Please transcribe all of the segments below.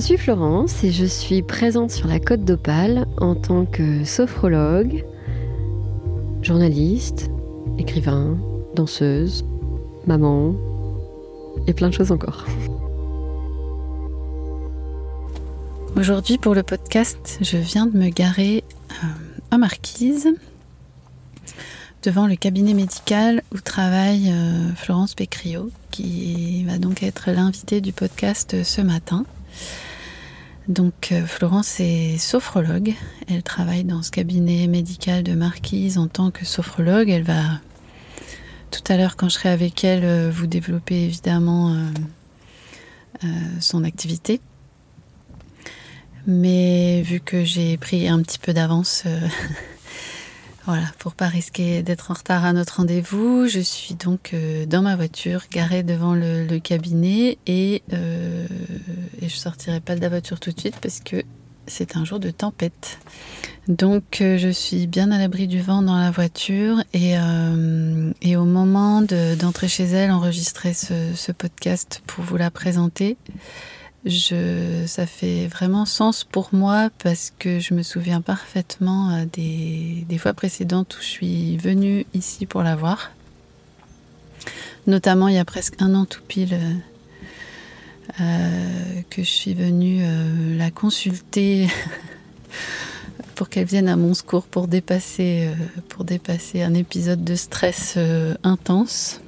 suis Florence et je suis présente sur la Côte d'Opale en tant que sophrologue, journaliste, écrivain, danseuse, maman et plein de choses encore. Aujourd'hui pour le podcast, je viens de me garer euh, à Marquise devant le cabinet médical où travaille euh, Florence Pécriot qui va donc être l'invitée du podcast ce matin. Donc euh, Florence est sophrologue, elle travaille dans ce cabinet médical de Marquise en tant que sophrologue. Elle va tout à l'heure quand je serai avec elle euh, vous développer évidemment euh, son activité. Mais vu que j'ai pris un petit peu d'avance Voilà, pour pas risquer d'être en retard à notre rendez-vous, je suis donc euh, dans ma voiture, garée devant le, cabinet et, euh, et, je sortirai pas de la voiture tout de suite parce que c'est un jour de tempête. Donc euh, je suis bien à l'abri du vent dans la voiture et, et au moment d'entrer chez elle, enregistrer ce podcast pour vous la présenter je, ça fait vraiment sens pour moi parce que je me souviens parfaitement euh, des, fois précédentes où je suis venue ici pour la voir. Notamment il y a presque un an tout pile euh, euh que je suis venue la consulter pour qu'elle vienne à mon secours pour dépasser, pour dépasser un épisode de stress intense.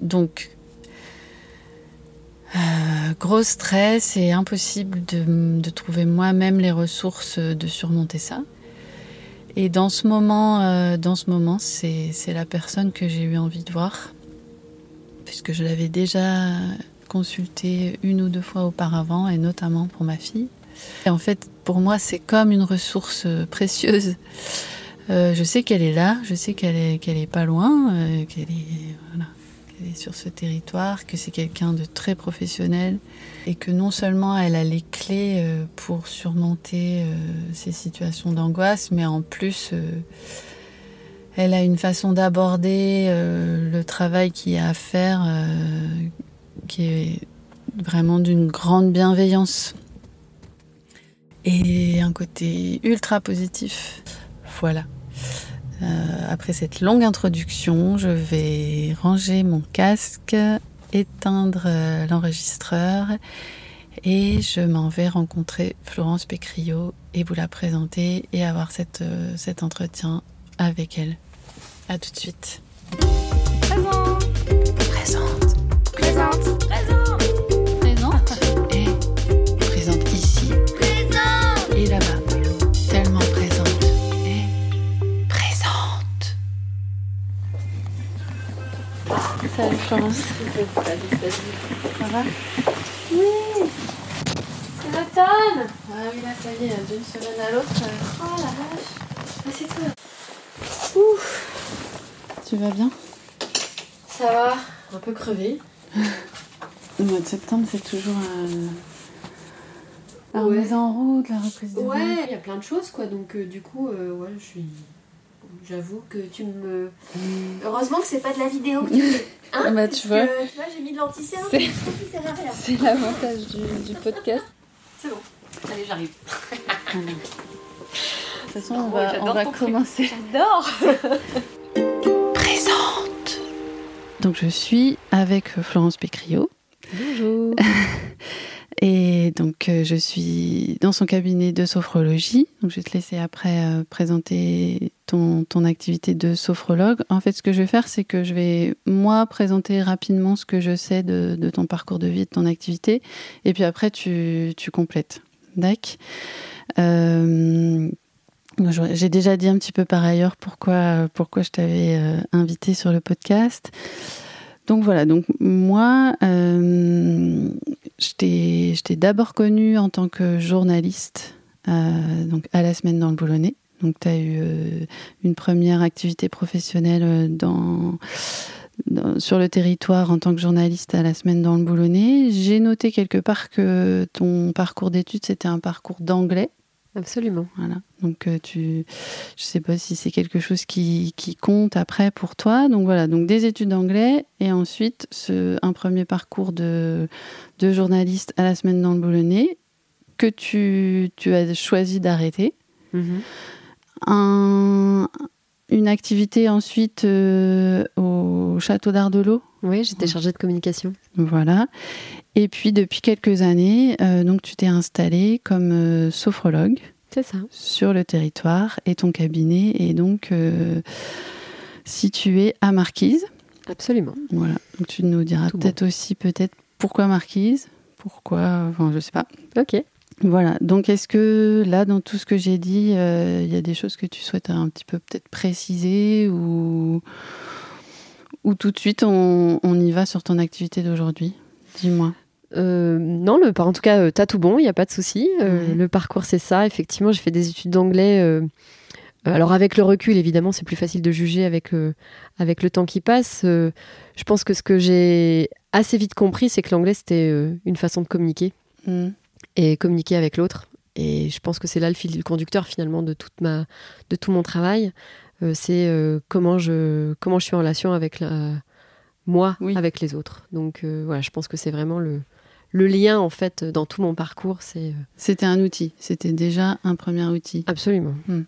Donc euh, gros stress et impossible de, trouver moi-même les ressources de surmonter ça. Et dans ce moment, euh, dans ce moment, c'est la personne que j'ai eu envie de voir, puisque je l'avais déjà consultée une ou deux fois auparavant, et notamment pour ma fille. Et en fait, pour moi, c'est comme une ressource précieuse. Euh, je sais qu'elle est là, je sais qu'elle est, qu'elle est pas loin, qu'elle est voilà, sur ce territoire, que c'est quelqu'un de très professionnel et que non seulement elle a les clés euh, pour surmonter euh, ces situations d'angoisse, mais en plus euh, elle a une façon d'aborder le travail qu'il y a à faire qui est vraiment d'une grande bienveillance et un côté ultra positif. Voilà. Euh, après cette longue introduction, je vais ranger mon casque, éteindre euh, l'enregistreur et je m'en vais rencontrer Florence Pécriot et vous la présenter et avoir cette, euh, cet entretien avec elle. A tout de suite. Présente. Présente. Présente. Présente. Salut Florence. Ça va Oui. C'est l'automne Ah oui, là, ça y est, d'une semaine à l'autre. Euh, oh la vache. Ah, c'est toi. Ouf. Tu vas bien? Ça va, un peu crevé. Le mois de septembre, c'est toujours euh, la remise en route, la reprise de Ouais, il y a plein de choses, quoi. Donc, euh, du coup, ouais, je suis J'avoue que tu me. Heureusement que c'est pas de la vidéo que tu fais. Hein bah, tu, vois. tu vois, j'ai mis de l'anticerne, c'est l'avantage du, podcast. C'est bon. Allez, j'arrive. de toute façon, on va, on va commencer. J'adore Présente Donc, je suis avec Florence Pécriot. Bonjour Et donc, euh, je suis dans son cabinet de sophrologie. Donc, je vais te laisser après euh, présenter ton, ton, activité de sophrologue. En fait, ce que je vais faire, c'est que je vais, moi, présenter rapidement ce que je sais de, de ton parcours de vie, de ton activité. Et puis après, tu, tu complètes. D'accord? Euh, J'ai déjà dit un petit peu par ailleurs pourquoi, pourquoi je t'avais invité sur le podcast. Donc voilà, donc moi, je t'ai d'abord connue en tant que journaliste euh, donc à la semaine dans le Boulonnais. Donc tu as eu euh, une première activité professionnelle euh, dans, sur le territoire en tant que journaliste à la semaine dans le Boulonnais. J'ai noté quelque part que ton parcours d'études, c'était un parcours d'anglais. Absolument. Voilà. Donc euh, tu, je sais pas si c'est quelque chose qui, qui, compte après pour toi. Donc voilà. Donc des études d'anglais et ensuite ce, un premier parcours de, de journaliste à la semaine dans le Boulonnais que tu, tu as choisi d'arrêter. Mhm. Un, une activité ensuite euh, au château d'Ardelot. Oui, j'étais chargée de communication. Voilà. Et puis depuis quelques années, euh, donc tu t'es installée comme euh, sophrologue. C'est ça. Sur le territoire et ton cabinet est donc euh, situé à Marquise. Absolument. Voilà. Donc tu nous diras peut-être aussi peut-être pourquoi Marquise, pourquoi, enfin je sais pas. Ok. Voilà. Donc est-ce que là dans tout ce que j'ai dit, il y a des choses que tu souhaites un petit peu peut-être préciser ou ou tout de suite on, on y va sur ton activité d'aujourd'hui? Dis-moi. Euh, non, le, en tout cas, euh, t'as tout bon, il n'y a pas de souci. Euh. Le parcours, c'est ça. Effectivement, j'ai fait des études d'anglais. Euh, alors, avec le recul, évidemment, c'est plus facile de juger avec, avec le temps qui passe. je pense que ce que j'ai assez vite compris, c'est que l'anglais, c'était une façon de communiquer mmh. et communiquer avec l'autre. Et je pense que c'est là le fil du conducteur, finalement, de, toute ma, de tout mon travail. C'est comment, je, comment je suis en relation avec la moi oui. avec les autres. Donc euh, voilà, je pense que c'est vraiment le, le lien en fait dans tout mon parcours. C'est euh... c'était un outil, c'était déjà un premier outil. Absolument. Hmm.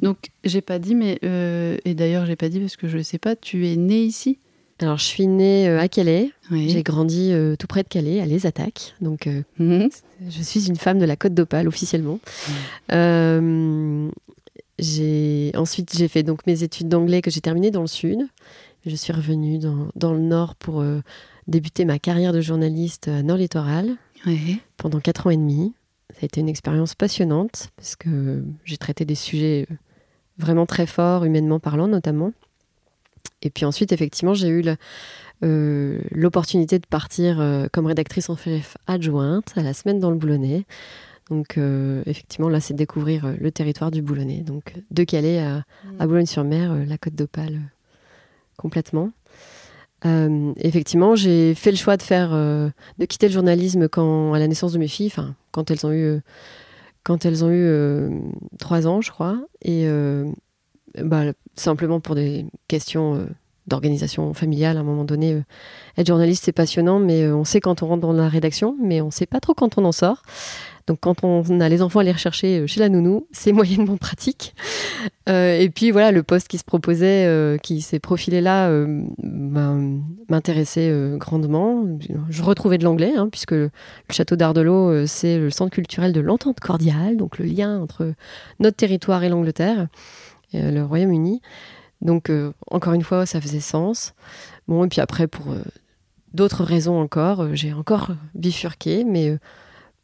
Donc j'ai pas dit, mais euh, et d'ailleurs j'ai pas dit parce que je ne sais pas. Tu es née ici? Alors je suis née euh, à Calais. Oui. J'ai grandi euh, tout près de Calais, à Les Attaques. Donc mmh. je suis une femme de la Côte d'Opale officiellement. Mmh. J'ai ensuite j'ai fait donc mes études d'anglais que j'ai terminées dans le sud. Je suis revenue dans, dans le Nord pour euh, débuter ma carrière de journaliste à Nord Littoral pendant quatre ans et demi. Ça a été une expérience passionnante parce que j'ai traité des sujets euh, vraiment très forts, humainement parlant notamment. Et puis ensuite, effectivement, j'ai eu l'opportunité euh, de partir euh, comme rédactrice en chef adjointe à la semaine dans le Boulonnais. Donc, euh, effectivement, là, c'est découvrir le territoire du Boulonnais. Donc, de Calais à, à Boulogne-sur-Mer, la côte d'Opale complètement. Euh, effectivement, j'ai fait le choix de faire, euh, de quitter le journalisme quand à la naissance de mes filles, enfin quand elles ont eu, euh, quand elles ont eu trois ans, je crois, et bah, simplement pour des questions d'organisation familiale. À un moment donné, être journaliste c'est passionnant, mais on sait quand on rentre dans la rédaction, mais on sait pas trop quand on en sort. Donc quand on a les enfants à les rechercher euh, chez la nounou, c'est moyennement pratique. Euh, et puis voilà, le poste qui se proposait, euh, qui s'est profilé là, euh, ben, m'intéressait euh, grandement. Je retrouvais de l'anglais, hein, puisque le, château d'Ardelot, c'est le centre culturel de l'entente cordiale, donc le lien entre notre territoire et l'Angleterre, et le Royaume-Uni. Donc encore une fois, ça faisait sens. Bon, et puis après, pour d'autres raisons encore, j'ai encore bifurqué, mais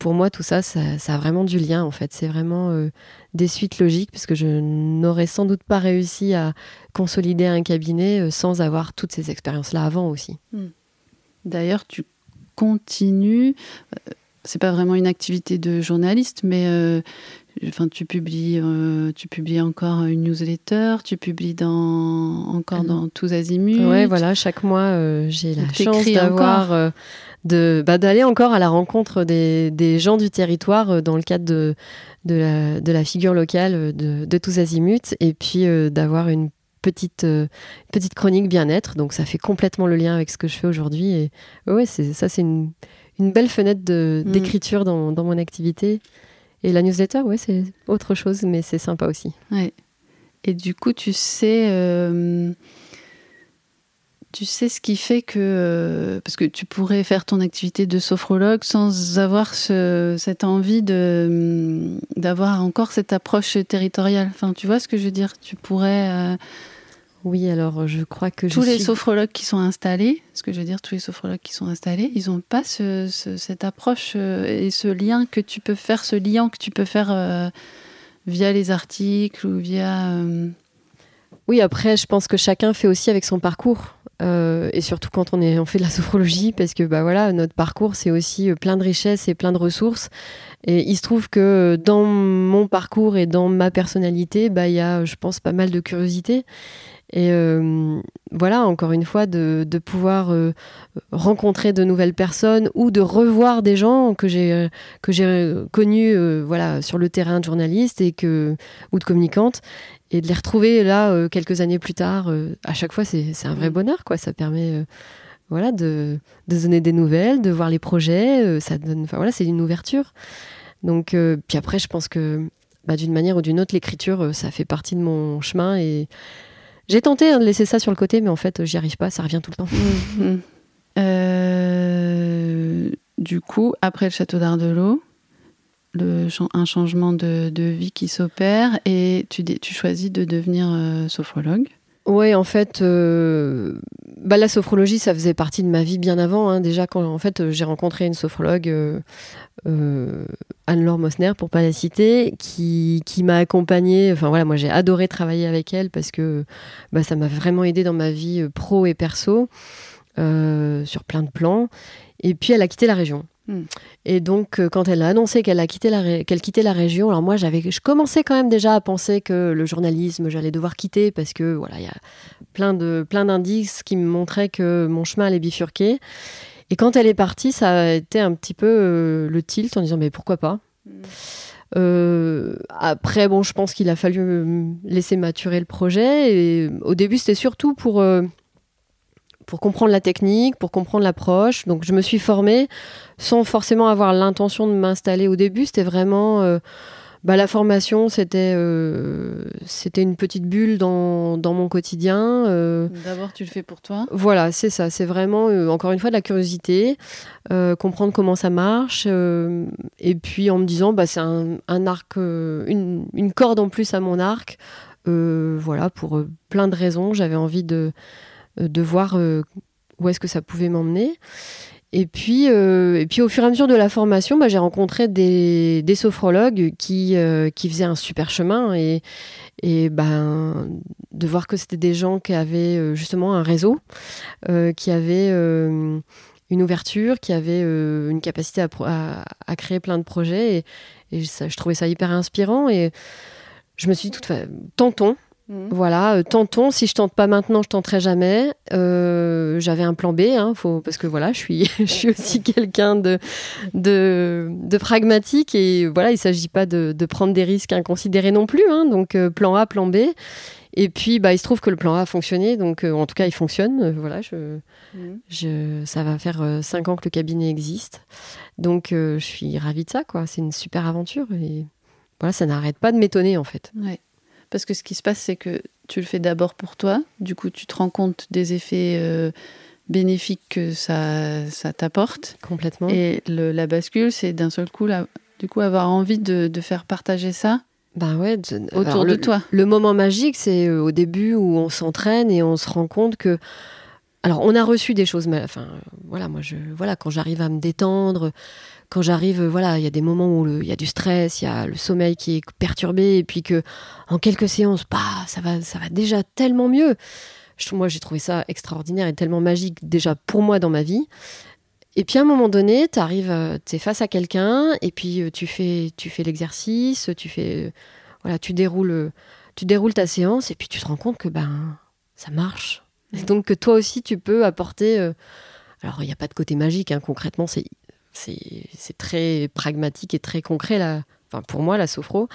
pour moi, tout ça, ça, a vraiment du lien, en fait. C'est vraiment euh, des suites logiques, puisque je n'aurais sans doute pas réussi à consolider un cabinet euh, sans avoir toutes ces expériences-là avant aussi. Hmm. D'ailleurs, tu continues, euh, c'est pas vraiment une activité de journaliste, mais euh, enfin, tu publies, euh, tu publies encore une newsletter, tu publies dans, encore dans tous azimuts. Ouais, voilà, chaque mois, j'ai la chance d'avoir de bah, d'aller encore à la rencontre des, des, gens du territoire euh, dans le cadre de, de, la, de la figure locale de, de tous azimuts et puis euh, d'avoir une petite, euh, petite chronique bien-être. Donc ça fait complètement le lien avec ce que je fais aujourd'hui. Et ouais, c'est, ça c'est une, une belle fenêtre mm. d'écriture dans, dans mon activité. Et la newsletter, ouais, c'est autre chose, mais c'est sympa aussi. Ouais. Et du coup, tu sais... Euh tu sais ce qui fait que euh, parce que tu pourrais faire ton activité de sophrologue sans avoir ce, cette envie de d'avoir encore cette approche territoriale. Enfin, tu vois ce que je veux dire? Tu pourrais euh, oui, alors je crois que tous je les suis... sophrologues qui sont installés, ce que je veux dire, tous les sophrologues qui sont installés, ils n'ont pas ce, ce, cette approche euh, et ce lien que tu peux faire, ce lien que tu peux faire euh, via les articles ou via. Euh... Oui, après, je pense que chacun fait aussi avec son parcours. Euh, et surtout quand on, est, on fait de la sophrologie, parce que bah voilà, notre parcours c'est aussi euh, plein de richesses et plein de ressources. Et il se trouve que dans mon parcours et dans ma personnalité, bah il y a, je pense, pas mal de curiosité. Et euh, voilà, encore une fois, de, de pouvoir euh, rencontrer de nouvelles personnes ou de revoir des gens que j'ai euh, que j'ai connus voilà sur le terrain de journaliste et que ou de communicante et de les retrouver là quelques années plus tard. à chaque fois, c'est un vrai mm. bonheur, quoi. Ça permet voilà de, de, donner des nouvelles, de voir les projets. ça donne, enfin voilà, c'est une ouverture. Donc puis après, je pense que bah, d'une manière ou d'une autre, l'écriture, ça fait partie de mon chemin et j'ai tenté hein, de laisser ça sur le côté, mais en fait, j'y arrive pas, ça revient tout le temps. Mm. Euh, du coup, après le château d'Ardelot, un changement de, vie qui s'opère et tu, tu, choisis de devenir euh, sophrologue. Oui, en fait, euh, bah, la sophrologie, ça faisait partie de ma vie bien avant. Hein. Déjà, quand en fait, j'ai rencontré une sophrologue, euh, Anne-Laure Mosner, pour pas la citer, qui, m'a accompagnée. Enfin voilà, moi j'ai adoré travailler avec elle parce que bah, ça m'a vraiment aidé dans ma vie pro et perso, sur plein de plans. Et puis elle a quitté la région. Et donc, euh, quand elle a annoncé qu'elle quitté quittait la région, alors moi, j'avais, je commençais quand même déjà à penser que le journalisme, j'allais devoir quitter parce que voilà, il y a plein de plein d'indices qui me montraient que mon chemin allait bifurquer. Et quand elle est partie, ça a été un petit peu euh, le tilt en disant mais pourquoi pas? Euh, après, bon, je pense qu'il a fallu laisser maturer le projet. Et au début, c'était surtout pour pour comprendre la technique, pour comprendre l'approche. Donc je me suis formée sans forcément avoir l'intention de m'installer au début. C'était vraiment euh, bah, la formation, c'était euh, c'était une petite bulle dans, dans mon quotidien. Euh. D'abord, tu le fais pour toi. Voilà, c'est ça. C'est vraiment encore une fois de la curiosité, comprendre comment ça marche, et puis en me disant, bah, c'est un, un, arc, une, une, corde en plus à mon arc. voilà, pour plein de raisons, j'avais envie de de voir euh, où est-ce que ça pouvait m'emmener. Et puis, euh, et puis au fur et à mesure de la formation, bah, j'ai rencontré des, des sophrologues qui, qui faisaient un super chemin et, et ben, de voir que c'était des gens qui avaient justement un réseau, qui avaient une ouverture, qui avaient une capacité à, à, créer plein de projets. Et, je trouvais ça hyper inspirant. Et je me suis dit, tout, tentons. Mhm. Voilà, euh, tentons. Si je tente pas maintenant, je tenterai jamais. Euh, j'avais un plan B, hein, faut, parce que voilà, je suis, je suis aussi quelqu'un de, de, pragmatique et voilà, il s'agit pas de, prendre des risques inconsidérés non plus. Hein, donc euh, plan A, plan B. Et puis, bah, il se trouve que le plan A a fonctionné, donc en tout cas, il fonctionne. voilà, je, mhm. je, ça va faire cinq ans que le cabinet existe, donc je suis ravie de ça, quoi. C'est une super aventure et voilà, ça n'arrête pas de m'étonner en fait. Ouais. Parce que ce qui se passe, c'est que tu le fais d'abord pour toi. Du coup, tu te rends compte des effets euh, bénéfiques que ça, ça t'apporte. Complètement. Et la bascule, c'est d'un seul coup, là, du coup, avoir envie de, faire partager ça. Ben ouais, autour de toi. Le moment magique, c'est euh, au début où on s'entraîne et on se rend compte que alors, on a reçu des choses, mais enfin, voilà, moi, je, voilà, quand j'arrive à me détendre, quand j'arrive, voilà, il y a des moments où il y a du stress, il y a le sommeil qui est perturbé, et puis que en quelques séances, bah, ça va, ça va déjà tellement mieux. moi, j'ai trouvé ça extraordinaire et tellement magique déjà pour moi dans ma vie. Et puis à un moment donné, tu arrives, euh, tu es face à quelqu'un, et puis euh, tu fais, tu fais l'exercice, tu fais, voilà, tu déroules, tu déroules ta séance, et puis tu te rends compte que ben, ça marche et donc que toi aussi, tu peux apporter... Euh, alors, il n'y a pas de côté magique, hein, concrètement, c'est, c'est, très pragmatique et très concret, là. Enfin, pour moi, la sophro.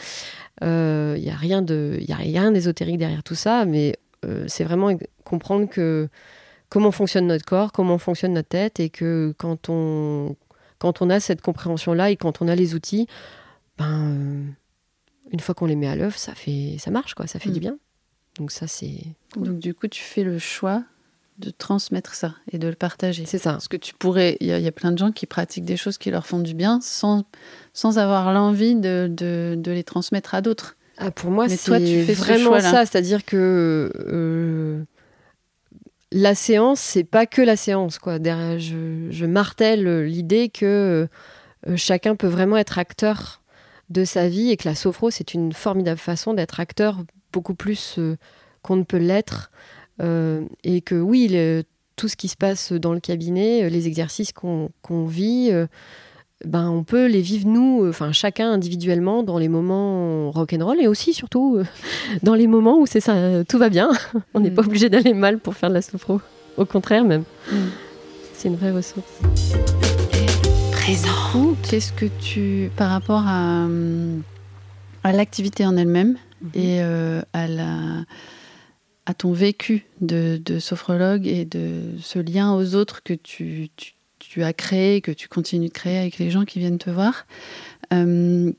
Il euh, n'y a rien de, y a rien d'ésotérique derrière tout ça, mais euh, c'est vraiment comprendre que comment fonctionne notre corps, comment fonctionne notre tête, et que quand on, quand on a cette compréhension-là et quand on a les outils, ben, une fois qu'on les met à l'œuvre, ça fait, ça marche, quoi, ça fait du mm. bien. Donc ça, c'est... Donc du coup, tu fais le choix de transmettre ça et de le partager. C'est ça. Parce que tu pourrais... Il y, a plein de gens qui pratiquent des choses qui leur font du bien sans, sans avoir l'envie de, de, de, les transmettre à d'autres. Ah, pour moi, c'est toi, tu fais vraiment ça. C'est-à-dire que... Euh, la séance, c'est pas que la séance. Quoi. Derrière, je, je martèle l'idée que euh, chacun peut vraiment être acteur de sa vie et que la sophro, c'est une formidable façon d'être acteur beaucoup plus euh, qu'on ne peut l'être. Euh, et que oui, tout ce qui se passe dans le cabinet, euh, les exercices qu'on vit, ben, on peut les vivre nous, enfin chacun individuellement dans les moments rock'n'roll et aussi surtout dans les moments où c'est ça, tout va bien. on n'est pas Mm. obligé d'aller mal pour faire de la sophro. Au contraire même. Mm. C'est une vraie ressource. Coup, qu'est-ce que tu, par rapport à, hum, à l'activité en elle-même et euh, à, la, à ton vécu de, de sophrologue et de ce lien aux autres que tu, tu, tu as créé, que tu continues de créer avec les gens qui viennent te voir, euh,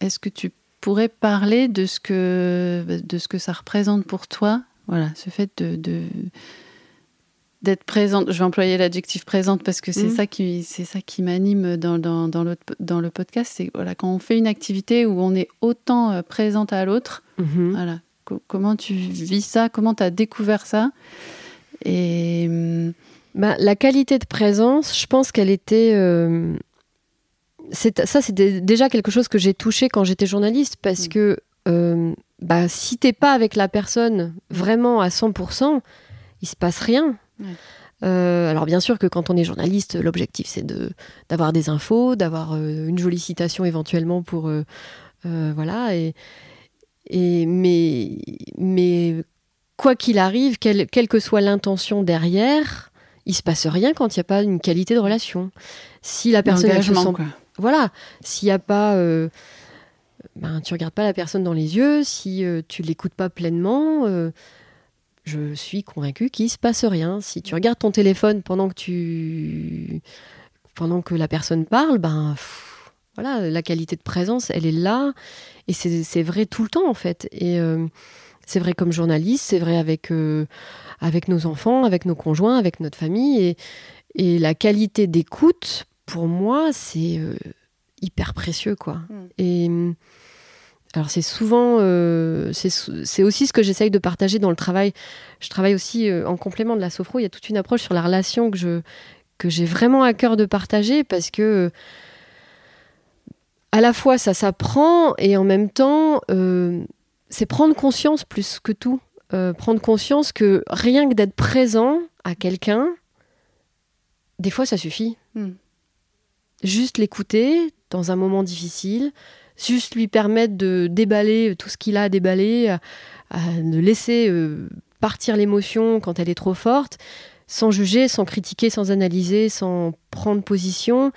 est-ce que tu pourrais parler de ce que, de ce que ça représente pour toi? Voilà, ce fait de. de d'être présente, je vais employer l'adjectif présente parce que c'est Mhm. ça qui c'est ça qui m'anime dans, dans, dans, l'autre- dans le podcast, c'est voilà quand on fait une activité où on est autant euh, présente à l'autre, Mhm. voilà, comment tu vis ça, comment tu as découvert ça? Et hum, Bah, la qualité de présence, je pense qu'elle était. euh, ça, c'était déjà quelque chose que j'ai touché quand j'étais journaliste parce Mm. que euh, bah, si t'es pas avec la personne vraiment à 100%, il se passe rien. Euh, alors bien sûr que quand on est journaliste, l'objectif c'est de d'avoir des infos, d'avoir euh, une jolie citation éventuellement pour voilà et, et mais mais quoi qu'il arrive, quelle, quelle que soit l'intention derrière, il se passe rien quand il n'y a pas une qualité de relation. Si la personne elle se sent quoi. voilà, s'il n'y a pas, euh, ben, tu regardes pas la personne dans les yeux, si euh, tu l'écoutes pas pleinement, euh, je suis convaincue qu'il se passe rien. Si tu regardes ton téléphone pendant que tu, pendant que la personne parle, ben pff, voilà, la qualité de présence, elle est là, et c'est vrai tout le temps en fait. Et euh, c'est vrai comme journaliste, c'est vrai avec euh, avec nos enfants, avec nos conjoints, avec notre famille, et, et la qualité d'écoute, pour moi, c'est euh, hyper précieux, quoi. Mm. Et alors c'est souvent, euh, c'est aussi ce que j'essaye de partager dans le travail. Je travaille aussi euh, en complément de la sophro. Il y a toute une approche sur la relation que je que j'ai vraiment à cœur de partager parce que à la fois ça s'apprend et en même temps euh, c'est prendre conscience plus que tout. Euh, prendre conscience que rien que d'être présent à quelqu'un, des fois ça suffit. Mm. Juste l'écouter dans un moment difficile, juste lui permettre de déballer tout ce qu'il a à déballer, à- à de laisser euh, partir l'émotion quand elle est trop forte, sans juger, sans critiquer, sans analyser, sans prendre position,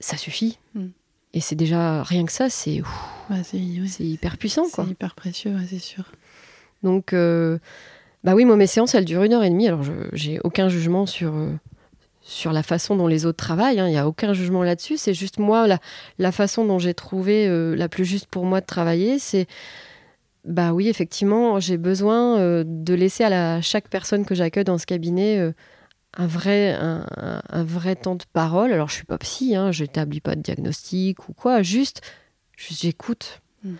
ça suffit. Et c'est déjà rien que ça, c'est Ouais, hyper puissant quoi. c'est hyper précieux, ouais, c'est sûr. Donc, euh, bah oui, moi, mes séances, elles durent une heure et demie. Alors, je j'ai aucun jugement sur, euh, sur la façon dont les autres travaillent. hein. Il n'y a aucun jugement là-dessus. C'est juste moi, la, la façon dont j'ai trouvé euh, la plus juste pour moi de travailler, c'est. Bah oui, effectivement, j'ai besoin de laisser à la, chaque personne que j'accueille dans ce cabinet un, vrai, un, un- un vrai temps de parole. Alors, je suis pas psy, hein, je n'établis pas de diagnostic ou quoi. Juste, juste j'écoute. Mm.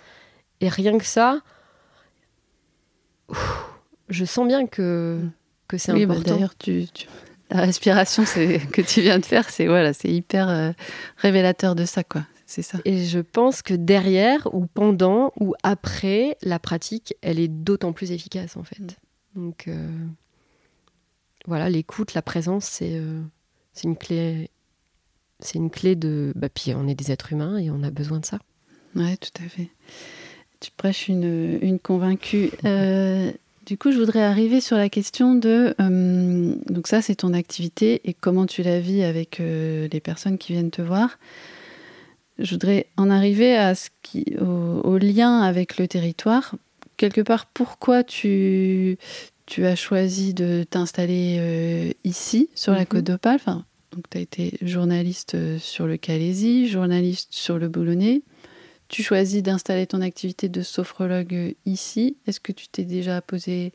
Et rien que ça, ouf, je sens bien que, que c'est Oui, bah, important. d'ailleurs, tu, tu- la respiration que tu viens de faire, c'est voilà, c'est hyper euh, révélateur de ça, quoi. C'est ça. Et je pense que derrière, ou pendant, ou après, la pratique, elle est d'autant plus efficace, en fait. Mm. Donc, euh, voilà, l'écoute, la présence, c'est euh, c'est une clé. C'est une clé de. Bah, puis on est des êtres humains et on a besoin de ça. Ouais, tout à fait. Tu prêches une, convaincue. Euh, du coup, je voudrais arriver sur la question de. euh, donc, ça, c'est ton activité et comment tu la vis avec les personnes qui viennent te voir. Je voudrais en arriver à ce qui, au lien avec le territoire. Quelque part, pourquoi tu, tu as choisi de t'installer euh, ici, sur la Mhm. Côte d'Opale enfin, Donc, tu as été journaliste euh, sur le Calaisie, journaliste sur le Boulonnais. Tu choisis d'installer ton activité de sophrologue euh, ici, est-ce que tu t'es déjà posé...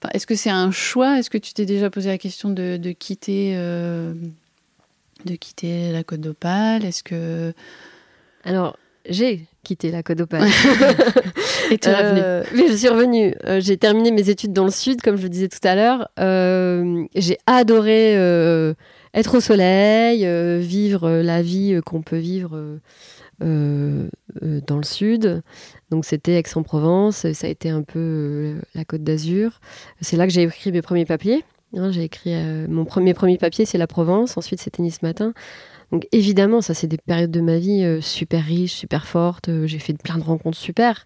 Enfin, est-ce que c'est un choix? Est-ce que tu t'es déjà posé la question de, de quitter, euh, de quitter la Côte d'Opale? Est-ce que... Alors, j'ai quitté la Côte d'Opale. Et tu es Euh, mais je suis revenue. Euh, j'ai terminé mes études dans le sud, comme je le disais tout à l'heure. Euh, j'ai adoré être au soleil, vivre la vie qu'on peut vivre euh, euh, euh, dans le sud. Donc c'était Aix-en-Provence, ça a été un peu euh, la Côte d'Azur. C'est là que j'ai écrit mes premiers papiers. Hein, j'ai écrit mon premier premier papier, c'est la Provence. Ensuite, c'était Nice Matin. Donc évidemment, ça c'est des périodes de ma vie euh, super riches, super fortes. euh, j'ai fait plein de rencontres super.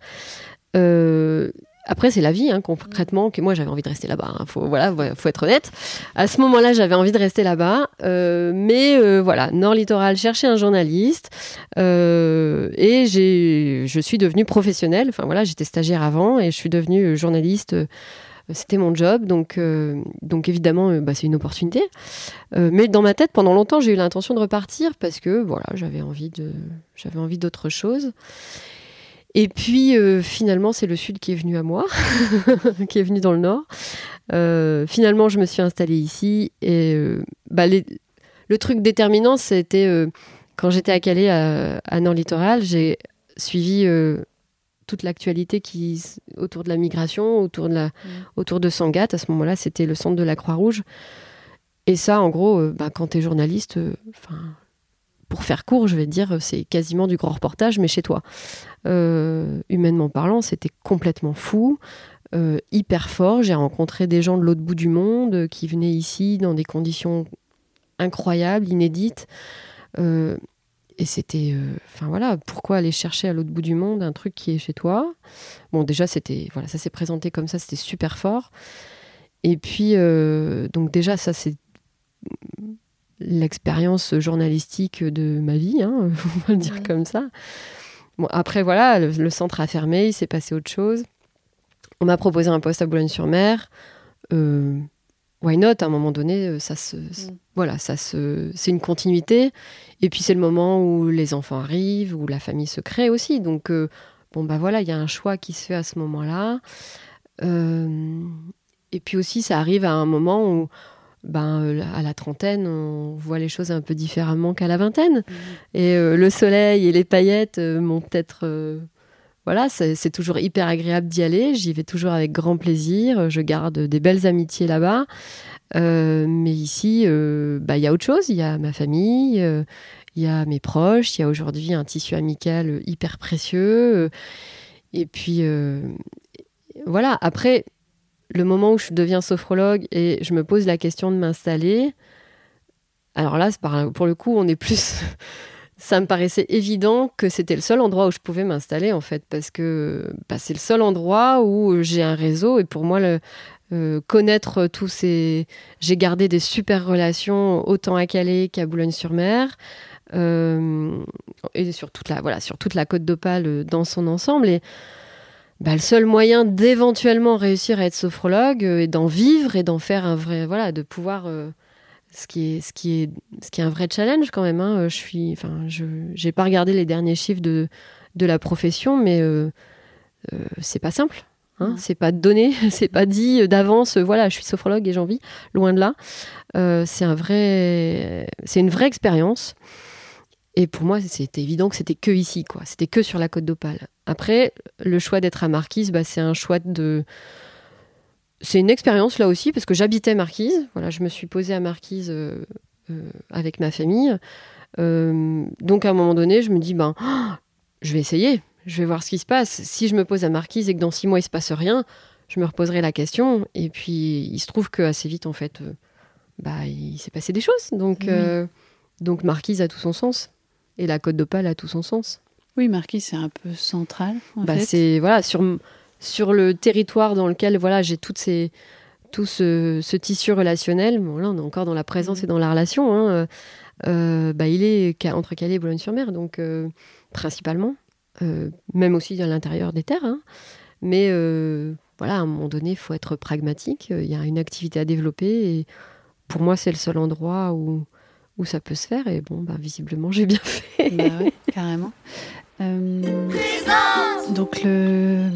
Euh, après, c'est la vie, hein, concrètement, que moi j'avais envie de rester là-bas. hein. Faut, voilà, faut être honnête. À ce moment-là, j'avais envie de rester là-bas. Mais voilà, Nord Littoral cherchait un journaliste. Et je suis devenue professionnelle. Enfin voilà, j'étais stagiaire avant et je suis devenue journaliste. C'était mon job, donc, euh, donc évidemment, euh, bah, c'est une opportunité. Euh, mais dans ma tête, pendant longtemps, j'ai eu l'intention de repartir parce que voilà, j'avais envie de, j'avais envie d'autre chose. Et puis finalement, c'est le sud qui est venu à moi, qui est venu dans le nord. Finalement, je me suis installée ici et bah, le truc déterminant, c'était quand j'étais à Calais, à, Nord Littoral, j'ai suivi toute l'actualité qui autour de la migration, autour de la, autour de Sangatte. À ce moment-là, c'était le centre de la Croix-Rouge. Et ça, en gros, euh, bah, quand tu es journaliste, euh, 'fin, pour faire court, je vais te dire, c'est quasiment du grand reportage, mais chez toi. Euh, humainement parlant, c'était complètement fou, euh, hyper fort. J'ai rencontré des gens de l'autre bout du monde qui venaient ici dans des conditions incroyables, inédites. Euh, et c'était, euh, enfin voilà, pourquoi aller chercher à l'autre bout du monde un truc qui est chez toi? Bon, déjà, c'était, voilà, ça s'est présenté comme ça, c'était super fort. Et puis, euh, donc déjà, ça c'est l'expérience journalistique de ma vie, hein, on va le dire Ouais. comme ça. Bon, après, voilà, le, le centre a fermé, il s'est passé autre chose. On m'a proposé un poste à Boulogne-sur-Mer. Euh, why not? À un moment donné, euh, ça se, voilà, ça se, c'est une continuité. Et puis c'est le moment où les enfants arrivent, où la famille se crée aussi. Donc euh, bon bah voilà, il y a un choix qui se fait à ce moment-là. Euh, et puis aussi, ça arrive à un moment où, ben, à la trentaine, on voit les choses un peu différemment qu'à la vingtaine. Et euh, le soleil et les paillettes euh, m'ont peut-être. Voilà, c'est toujours hyper agréable d'y aller. J'y vais toujours avec grand plaisir. Je garde des belles amitiés là-bas. Euh, mais ici, euh, bah, il y a autre chose. Il y a ma famille, euh, il y a mes proches, il y a aujourd'hui un tissu amical hyper précieux. et puis, voilà. Après, le moment où je deviens sophrologue et je me pose la question de m'installer, alors là, pour le coup, on est plus. Ça me paraissait évident que c'était le seul endroit où je pouvais m'installer, en fait, parce que bah, c'est le seul endroit où j'ai un réseau. Et pour moi, euh, connaître tous ces. J'ai gardé des super relations autant à Calais qu'à Boulogne-sur-Mer. euh, et sur toute la voilà sur toute la côte d'Opale euh, dans son ensemble et bah, le seul moyen d'éventuellement réussir à être sophrologue et d'en vivre et d'en faire un vrai voilà de pouvoir ce qui est ce qui est ce qui est un vrai challenge quand même hein. je suis enfin je j'ai pas regardé les derniers chiffres de de la profession mais euh, euh, c'est pas simple hein. C'est pas donné c'est pas dit d'avance euh, voilà je suis sophrologue et j'en vis loin de là. Euh, c'est un vrai c'est une vraie expérience. Et pour moi c'était évident que c'était que ici quoi. C'était que sur la côte d'Opale. Après le choix d'être à Marquise bah, c'est un choix de c'est une expérience là aussi parce que j'habitais Marquise. Voilà, je me suis posée à Marquise euh, euh, avec ma famille. Euh, donc à un moment donné, je me dis ben, oh, je vais essayer, je vais voir ce qui se passe. Si je me pose à Marquise et que dans six mois il se passe rien, je me reposerai la question. Et puis il se trouve que assez vite en fait, bah il s'est passé des choses. Donc Oui. donc Marquise a tout son sens et la Côte d'Opale a tout son sens. Oui, Marquis, c'est un peu central. En Bah, fait. c'est voilà sur sur le territoire dans lequel voilà j'ai toutes ces tout ce, ce tissu relationnel. Bon là on est encore dans la présence Mhm. et dans la relation. hein, euh, bah, il est entre Calais et Boulogne-sur-Mer donc euh, principalement, euh, même aussi à l'intérieur des terres. hein. Mais voilà à un moment donné il faut être pragmatique. Il y a une activité à développer et pour moi c'est le seul endroit où où ça peut se faire et bon bah visiblement j'ai bien fait. Bah ouais, carrément. Donc le,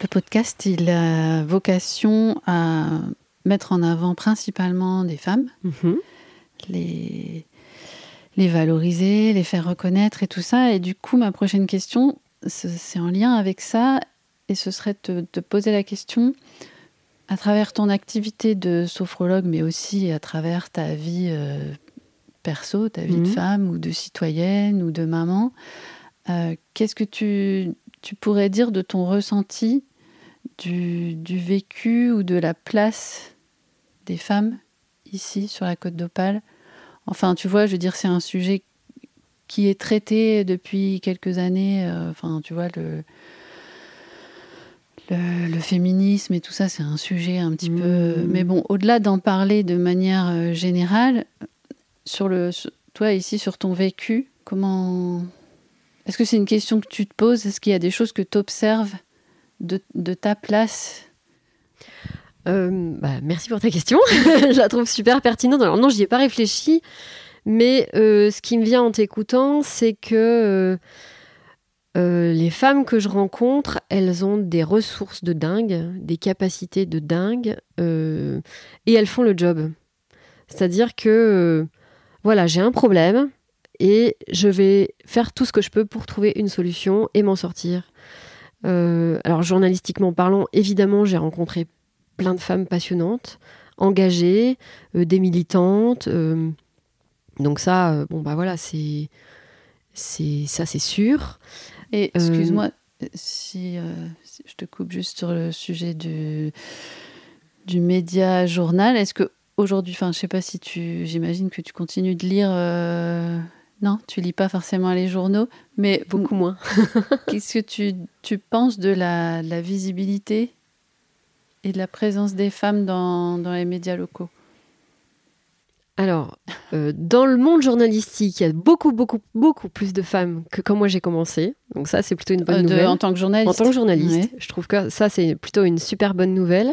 le podcast, il a vocation à mettre en avant principalement des femmes, Mhm. les, les valoriser, les faire reconnaître et tout ça. Et du coup, ma prochaine question, ce- c'est en lien avec ça, et ce serait de te poser la question, à travers ton activité de sophrologue, mais aussi à travers ta vie euh, perso, ta vie Mhm. de femme ou de citoyenne ou de maman, euh, qu'est-ce que tu, tu pourrais dire de ton ressenti du, du vécu ou de la place des femmes ici sur la côte d'Opale Enfin, tu vois, je veux dire, c'est un sujet qui est traité depuis quelques années. euh, Enfin, tu vois, le, le, le féminisme et tout ça, c'est un sujet un petit Mmh. peu. Mais bon, au-delà d'en parler de manière euh, générale, sur le, sur- toi ici, sur ton vécu, comment. Est-ce que c'est une question que tu te poses? Est-ce qu'il y a des choses que tu observes de, ta place Euh, bah, merci pour ta question. je la trouve super pertinente. Alors non, j'y ai pas réfléchi, mais euh, ce qui me vient en t'écoutant, c'est que euh, les femmes que je rencontre, elles ont des ressources de dingue, des capacités de dingue, et elles font le job. C'est-à-dire que, voilà, j'ai un problème et je vais faire tout ce que je peux pour trouver une solution et m'en sortir. Euh, alors journalistiquement parlant, évidemment, j'ai rencontré plein de femmes passionnantes, engagées, euh, des militantes. euh, donc ça, bon bah voilà, c'est c'est ça c'est sûr. Et excuse-moi si, si je te coupe juste sur le sujet du, du média journal. Est-ce que aujourd'hui, enfin, je sais pas si tu, j'imagine que tu continues de lire. euh, Non, tu lis pas forcément les journaux, mais Beaucoup moins. Qu'est-ce que tu, tu penses de la, visibilité et de la présence des femmes dans, dans les médias locaux? Alors, euh, dans le monde journalistique, il y a beaucoup, beaucoup, beaucoup plus de femmes que quand moi j'ai commencé. Donc ça, c'est plutôt une bonne Euh, de- nouvelle. En tant que journaliste En tant que journaliste, Ouais. je trouve que ça, c'est plutôt une super bonne nouvelle.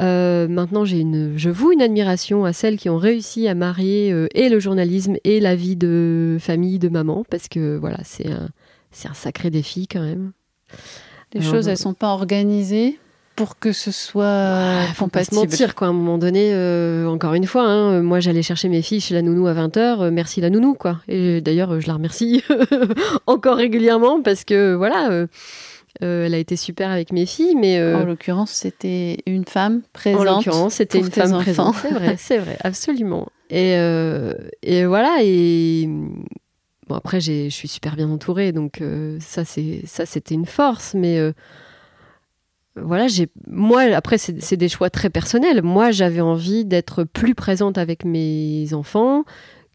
Euh, maintenant, j'ai une, je voue une admiration à celles qui ont réussi à marier euh, et le journalisme et la vie de famille, de maman, parce que voilà, c'est un, c'est un sacré défi quand même. Les Alors, choses, euh, elles sont pas organisées pour que ce soit Ouais, faut pas se mentir, quoi. À un moment donné, euh, encore une fois, hein, moi j'allais chercher mes filles chez la nounou à 20h, merci la nounou, quoi. Et d'ailleurs, je la remercie encore régulièrement parce que voilà, euh, elle a été super avec mes filles, mais euh, En l'occurrence, c'était une femme en présente. l'occurrence, c'était une femme enfants. présente. C'est vrai, c'est vrai, absolument. Et, euh, et voilà, et bon, après, je suis super bien entourée, donc ça, c'est ça, c'était une force, mais. voilà, j'ai moi après c'est des choix très personnels. Moi, j'avais envie d'être plus présente avec mes enfants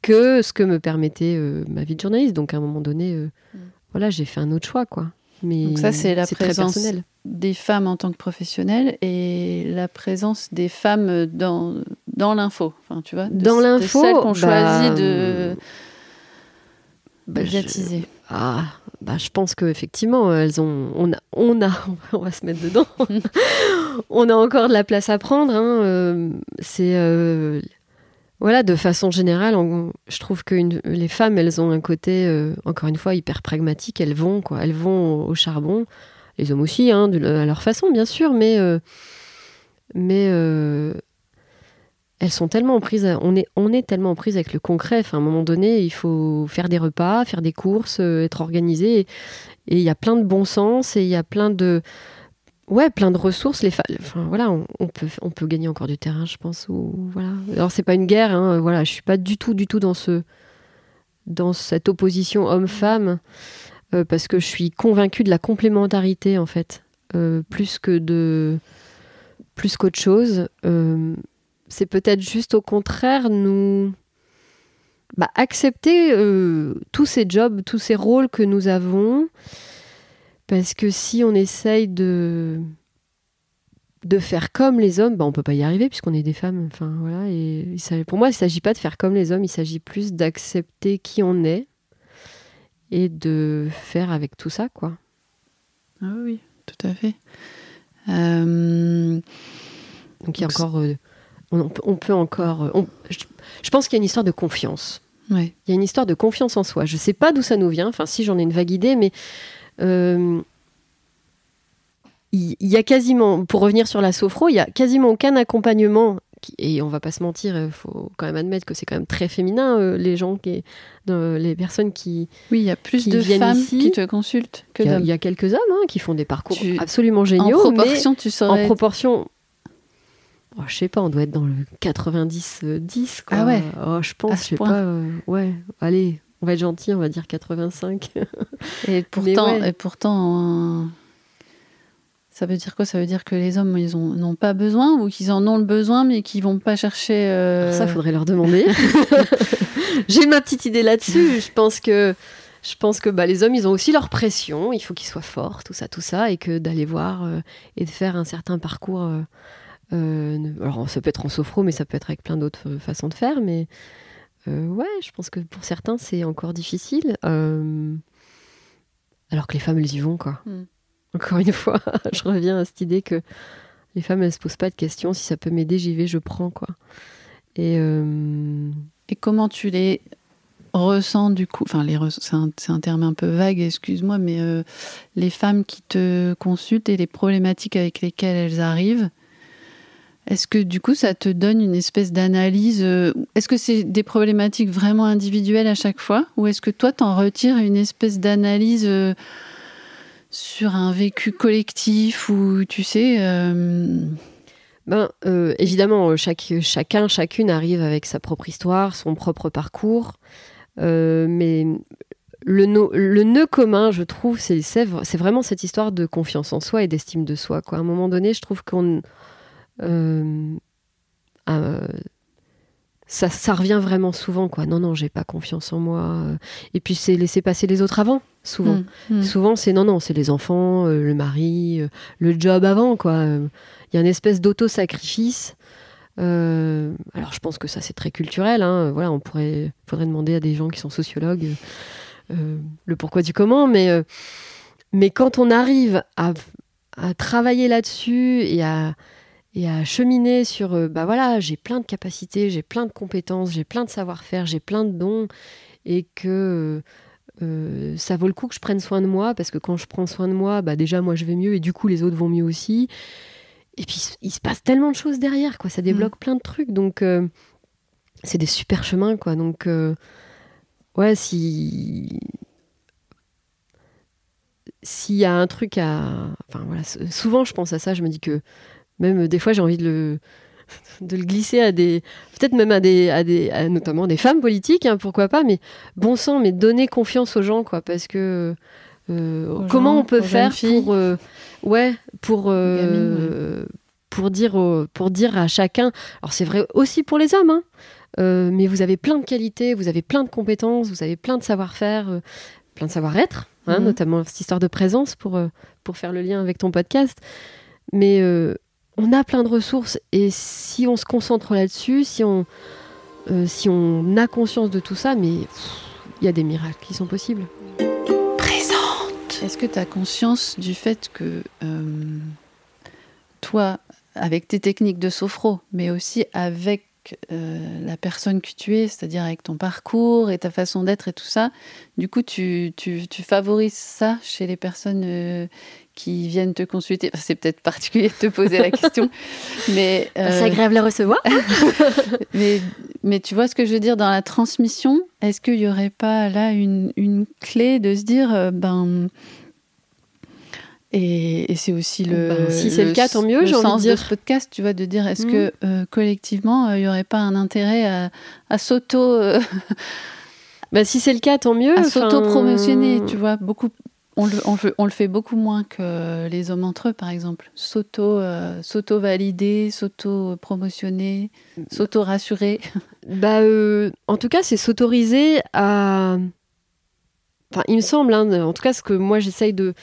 que ce que me permettait ma vie de journaliste. Donc à un moment donné, Mm. voilà, j'ai fait un autre choix, quoi. Mais Donc ça, c'est la présence des femmes en tant que professionnelles et la présence des femmes dans, dans l'info. Enfin, tu vois, de- Dans l'info, celles qu'on bah, choisit de bah, je-. Ah, bah, je pense qu'effectivement, elles ont, on a, on a, on va se mettre dedans. on a encore de la place à prendre. hein, euh, c'est, euh, voilà, de façon générale, je trouve que les femmes, elles ont un côté, euh, encore une fois, hyper pragmatique. Elles vont, quoi, elles vont au, charbon. Les hommes aussi, hein, à leur façon, bien sûr, mais, euh, euh, elles sont tellement en on est, on est tellement en avec le concret. À un moment donné, il faut faire des repas, faire des courses, être organisé. Et il y a plein de bon sens et il y a plein de, ouais, plein de ressources. Les enfin, voilà, on, peut, gagner encore du terrain, je pense. Ou, voilà. Alors, c'est pas une guerre, hein, voilà, je suis pas du tout, du tout dans ce, dans cette opposition homme-femme, euh, parce que je suis convaincue de la complémentarité, en fait, euh, plus que de, plus qu'autre chose. Euh, c'est peut-être juste au contraire nous bah, accepter tous ces jobs, tous ces rôles que nous avons, parce que si on essaye de de faire comme les hommes, bah, on peut pas y arriver puisqu'on est des femmes. Enfin voilà. Et pour moi, il s'agit pas de faire comme les hommes, il s'agit plus d'accepter qui on est et de faire avec tout ça, quoi. Ah oui, tout à fait. Euh, Donc il y a Donc, encore, euh, on, peut- on peut encore, euh, on- je, je pense qu'il y a une histoire de confiance. ouais. Il y a une histoire de confiance en soi. Je sais pas d'où ça nous vient. Enfin, si j'en ai une vague idée, mais il il y, a quasiment, pour revenir sur la sophro, il y a quasiment aucun accompagnement. qui- et on va pas se mentir, il faut quand même admettre que c'est quand même très féminin euh, les gens qui, euh, les personnes qui. Oui, il y a plus de femmes ici. qui te consultent que d'hommes. il y a quelques hommes hein, qui font des parcours Tu- absolument En géniaux, proportion, tu mais saurais. en proportion. Oh, je sais pas, on doit être dans le 90-10. quoi. Ah ouais, Oh, je pense, je sais point. pas. euh, ouais, allez, on va être gentil, on va dire 85. Et pourtant, ouais. et pourtant, euh, Ça veut dire quoi? Ça veut dire que les hommes, ils n'ont pas besoin ou qu'ils en ont le besoin, mais qu'ils vont pas chercher. Euh... Ça, faudrait leur demander. J'ai ma petite idée là-dessus. Je pense que, je pense que bah, les hommes, ils ont aussi leur pression. Il faut qu'ils soient forts, tout ça, tout ça, et que d'aller voir euh, et de faire un certain parcours. Euh, euh, alors, ça peut être en sophro, mais ça peut être avec plein d'autres façons de faire. Mais ouais, je pense que pour certains, c'est encore difficile. alors que les femmes, elles y vont, quoi. Mm. Encore une fois, je reviens à cette idée que les femmes, elles se posent pas de questions. Si ça peut m'aider, j'y vais, je prends, quoi. Et, euh, Et comment tu les ressens, du coup? Enfin, les c'est, un, terme un peu vague, excuse-moi, mais euh, les femmes qui te consultent et les problématiques avec lesquelles elles arrivent, est-ce que du coup ça te donne une espèce d'analyse euh, Est-ce que c'est des problématiques vraiment individuelles à chaque fois Ou est-ce que toi t'en retires une espèce d'analyse sur un vécu collectif ou tu sais euh, ben, euh, évidemment, chaque, chacun, chacune arrive avec sa propre histoire, son propre parcours. Euh, mais le, le nœud commun, je trouve, c'est, c'est, vraiment cette histoire de confiance en soi et d'estime de soi. À un moment donné, je trouve qu'on ça, revient vraiment souvent, quoi. Non, non, j'ai pas confiance en moi. Et puis c'est laisser passer les autres avant, souvent. Mm, mm. Souvent, c'est non, non, c'est les enfants, euh, le mari, euh, le job avant, quoi. Il y a une espèce d'auto-sacrifice. Euh, alors, je pense que ça, c'est très culturel. Hein. Voilà, on pourrait, faudrait demander à des gens qui sont sociologues le pourquoi du comment, mais mais quand on arrive à, à travailler là-dessus et à et à cheminer sur euh, bah voilà j'ai plein de capacités j'ai plein de compétences j'ai plein de savoir-faire j'ai plein de dons et que euh, ça vaut le coup que je prenne soin de moi parce que quand je prends soin de moi bah déjà moi je vais mieux et du coup les autres vont mieux aussi. Et puis il se passe tellement de choses derrière quoi. Ça débloque mm. plein de trucs. Donc euh, c'est des super chemins quoi. Donc ouais si s'il y a un truc à enfin voilà souvent je pense à ça. Je me dis que même euh, des fois, j'ai envie de le, de le glisser à des. Peut-être même à des. À des notamment des femmes politiques, hein, pourquoi pas, mais bon sang, mais donner confiance aux gens, quoi. Parce que. Euh, comment on peut faire pour. Euh, ouais, pour. Pour dire, pour dire à chacun. Alors, c'est vrai aussi pour les hommes, hein, mais vous avez plein de qualités, vous avez plein de compétences, vous avez plein de savoir-faire, plein de savoir-être, hein, mhm. notamment cette histoire de présence pour, pour faire le lien avec ton podcast. Mais on a plein de ressources et si on se concentre là-dessus, si on, euh, si on a conscience de tout ça, mais il y a des miracles qui sont possibles. Présente. Est-ce que tu as conscience du fait que euh, toi, avec tes techniques de sophro, mais aussi avec euh, la personne que tu es, c'est-à-dire avec ton parcours et ta façon d'être et tout ça, du coup, tu, tu, favorises ça chez les personnes qui viennent te consulter. c'est peut-être particulier de te poser la question, mais euh... c'est agréable à recevoir. mais, mais tu vois ce que je veux dire dans la transmission? Est-ce qu'il n'y aurait pas là une, une, clé de se dire, euh, ben et, c'est aussi le. Ben, si c'est le, cas, tant mieux. J'ai envie de dire. ce podcast, tu vois, de dire est-ce mm. que euh, collectivement, euh, il n'y aurait pas un intérêt à, à s'auto. Bah, si c'est le cas, tant mieux. À s'auto-promotionner, tu vois. Beaucoup, on le, fait beaucoup moins que les hommes entre eux, par exemple. S'auto, euh, s'auto-valider, s'auto-promotionner, s'auto-rassurer. Bah, euh, en tout cas, c'est s'autoriser à. Enfin, il me semble, hein, en tout cas, ce que moi j'essaye de,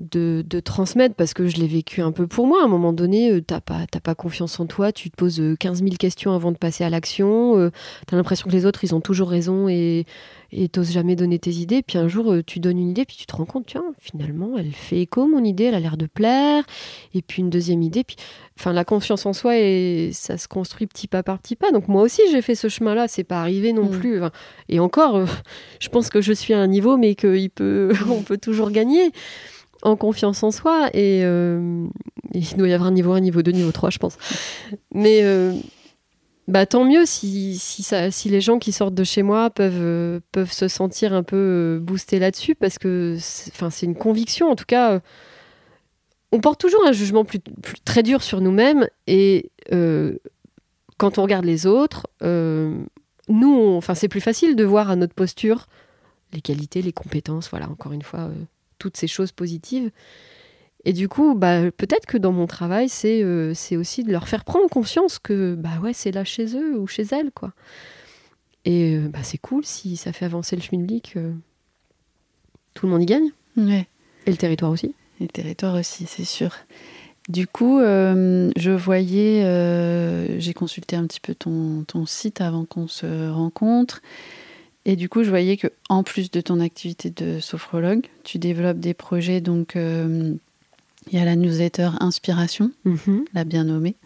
de, transmettre parce que je l'ai vécu un peu pour moi. À un moment donné, euh, t'as pas, pas confiance en toi, tu te poses 15 000 questions avant de passer à l'action, tu as l'impression que les autres, ils ont toujours raison et et t'oses jamais donner tes idées. Puis un jour, euh, tu donnes une idée, puis tu te rends compte, tiens, finalement, elle fait écho, mon idée, elle a l'air de plaire. Et puis une deuxième idée, puis enfin, la confiance en soi, et ça se construit petit pas par petit pas. Donc moi aussi, j'ai fait ce chemin-là, c'est pas arrivé non mm. plus. et encore, euh, je pense que je suis à un niveau, mais qu'on peut, on peut toujours gagner en confiance en soi. Et, euh, il doit y avoir un niveau 1, niveau 2, niveau 3, je pense. Mais bah tant mieux si, si, les gens qui sortent de chez moi peuvent, euh, peuvent se sentir un peu euh, boostés là-dessus parce que c'est une conviction en tout cas. Euh, on porte toujours un jugement très dur sur nous-mêmes et quand on regarde les autres, nous, enfin c'est plus facile de voir à notre posture les qualités, les compétences, voilà encore une fois toutes ces choses positives. Et du coup, bah, peut-être que dans mon travail, c'est euh, c'est aussi de leur faire prendre conscience que bah ouais, c'est là chez eux ou chez elles. quoi. Et euh, bah, c'est cool si ça fait avancer le schmilblick. euh, tout le monde y gagne. Ouais. Et le territoire aussi. Et le territoire aussi, c'est sûr. Du coup, euh, je voyais, j'ai consulté un petit peu ton, ton site avant qu'on se rencontre. Et du coup, je voyais que en plus de ton activité de sophrologue, tu développes des projets. Donc, euh, il y a la newsletter Inspiration, la bien nommée.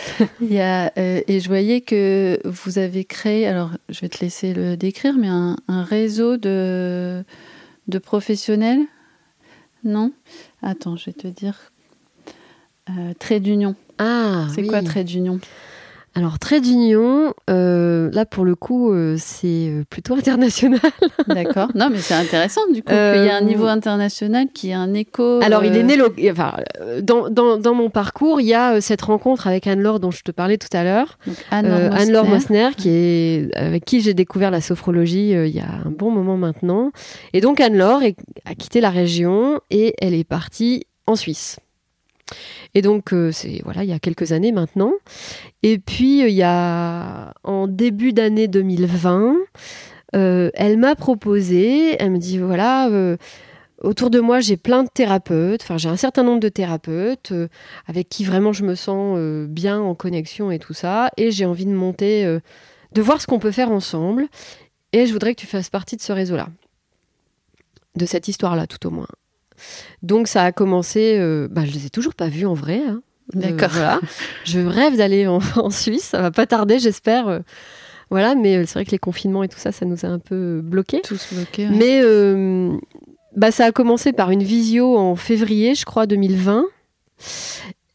Y a, euh, et je voyais que vous avez créé, alors je vais te laisser le décrire, mais un, un réseau de, de professionnels. Non? Attends, je vais te dire. Euh, trait d'union. Ah, C'est oui. quoi trait d'union? Alors, trait d'union, euh, là pour le coup, euh, c'est euh, plutôt international. D'accord. Non, mais c'est intéressant du coup Euh, qu'il y a un niveau international qui a un écho. Alors, il est né lo- enfin, dans, dans, dans mon parcours, il y a cette rencontre avec Anne-Laure dont je te parlais tout à l'heure. Anne-Laure Mosner. Mosner, qui est, avec qui j'ai découvert la sophrologie il y a un bon moment maintenant. Et donc Anne-Laure a quitté la région et elle est partie en Suisse. Et donc, euh, c'est voilà, il y a quelques années maintenant. Et puis, euh, il y a en début d'année 2020, euh, elle m'a proposé, elle me dit voilà, autour de moi, j'ai plein de thérapeutes, enfin, j'ai un certain nombre de thérapeutes avec qui vraiment je me sens bien en connexion et tout ça. Et j'ai envie de monter, de voir ce qu'on peut faire ensemble. Et je voudrais que tu fasses partie de ce réseau-là, de cette histoire-là, tout au moins. Donc ça a commencé, euh, bah, je les ai toujours pas vus en vrai. hein. Euh, D'accord. voilà. Je rêve d'aller en, en Suisse, ça va pas tarder, j'espère. euh, voilà, mais euh, c'est vrai que les confinements et tout ça, ça nous a un peu bloqués. Tous bloqués. ouais. Mais euh, bah, ça a commencé par une visio en février, je crois, 2020.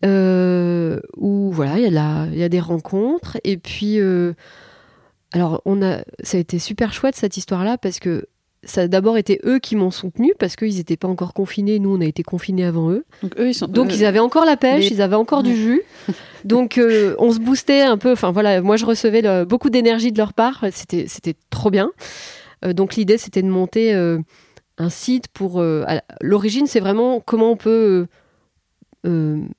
euh, où voilà, il y, a y des rencontres. Et puis, euh, alors, on a, ça a été super chouette cette histoire-là parce que ça a d'abord été eux qui m'ont soutenu parce qu'ils n'étaient pas encore confinés. Nous, on a été confinés avant eux. Donc eux, ils sont. Donc euh, ils avaient encore la pêche, les- ils avaient encore du jus. Donc euh, on se boostait un peu. Enfin voilà, moi je recevais le- beaucoup d'énergie de leur part. C'était c'était trop bien. Euh, donc l'idée c'était de monter euh, un site pour. L'origine c'est vraiment comment on peut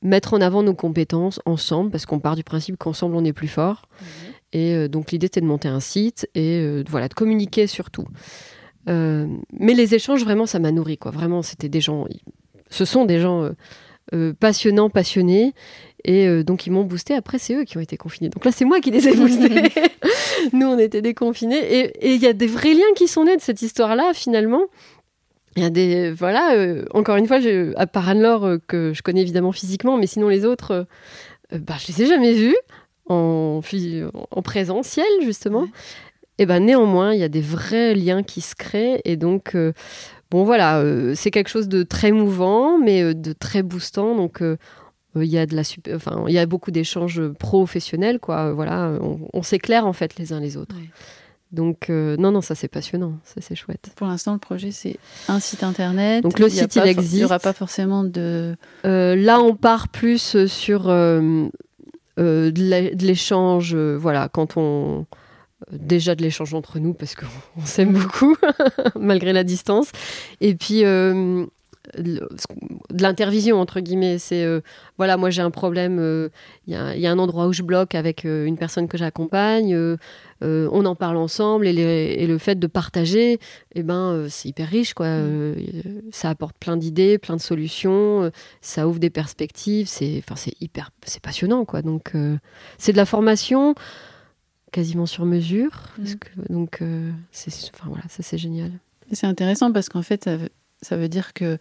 mettre en avant nos compétences ensemble parce qu'on part du principe qu'ensemble on est plus fort. Et euh, donc l'idée c'était de monter un site et voilà de communiquer surtout. Euh, mais les échanges vraiment ça m'a nourri quoi. Vraiment c'était des gens. Ce sont des gens euh, euh, passionnants, passionnés. Et donc, ils m'ont boosté. Après, c'est eux qui ont été confinés. Donc là, c'est moi qui les ai boostés. Nous, on était déconfinés. Et il y a des vrais liens qui sont nés de cette histoire-là, finalement. Il y a des. Voilà, encore une fois, je, à part Anne-Laure, que je connais évidemment physiquement, mais sinon, les autres, bah, je les ai jamais vus en, présentiel, justement. Ouais. Et ben néanmoins, il y a des vrais liens qui se créent. Et donc. euh, Bon voilà, euh, c'est quelque chose de très mouvant, mais euh, de très boostant. Donc il y a de la super, enfin il y a beaucoup d'échanges professionnels quoi. Voilà, on, on s'éclaire en fait les uns les autres. Ouais. Donc euh, non non ça c'est passionnant, ça c'est chouette. Pour l'instant, le projet, c'est un site internet. Donc, le Il site, il for- Il n'y aura existe. pas forcément de. Euh, là on part plus sur euh, de l'é- de l'échange, voilà quand on déjà de l'échange entre nous parce qu'on on s'aime beaucoup malgré la distance. Et puis euh, de l'intervision entre guillemets c'est euh, voilà moi j'ai un problème euh, il y, a, il y a un endroit où je bloque avec une personne que j'accompagne on en parle ensemble et, les- et le fait de partager eh ben c'est hyper riche quoi. Euh, ça apporte plein d'idées plein de solutions ça ouvre des perspectives c'est enfin c'est hyper c'est passionnant quoi. Donc c'est de la formation quasiment sur mesure parce Mm. que- donc euh, c'est enfin voilà ça c'est génial Et C'est intéressant parce qu'en fait, ça veut, ça veut dire que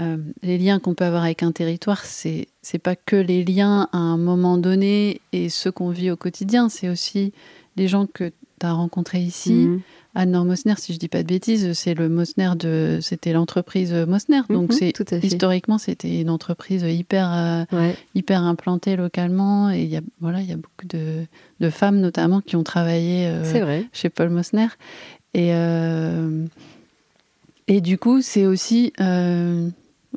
euh, les liens qu'on peut avoir avec un territoire, c'est c'est pas que les liens à un moment donné et ceux qu'on vit au quotidien, c'est aussi les gens que tu as rencontrés ici. Mhm. Anne-Laure Mosner, si je dis pas de bêtises, c'est le Mosner de, c'était l'entreprise Mosner. Donc Mhm, c'est à fait historiquement, c'était une entreprise hyper euh, ouais hyper implantée localement et il y a voilà, il y a beaucoup de, de femmes notamment qui ont travaillé euh, c'est chez Paul Mosner. Et, euh, et du coup, c'est aussi euh,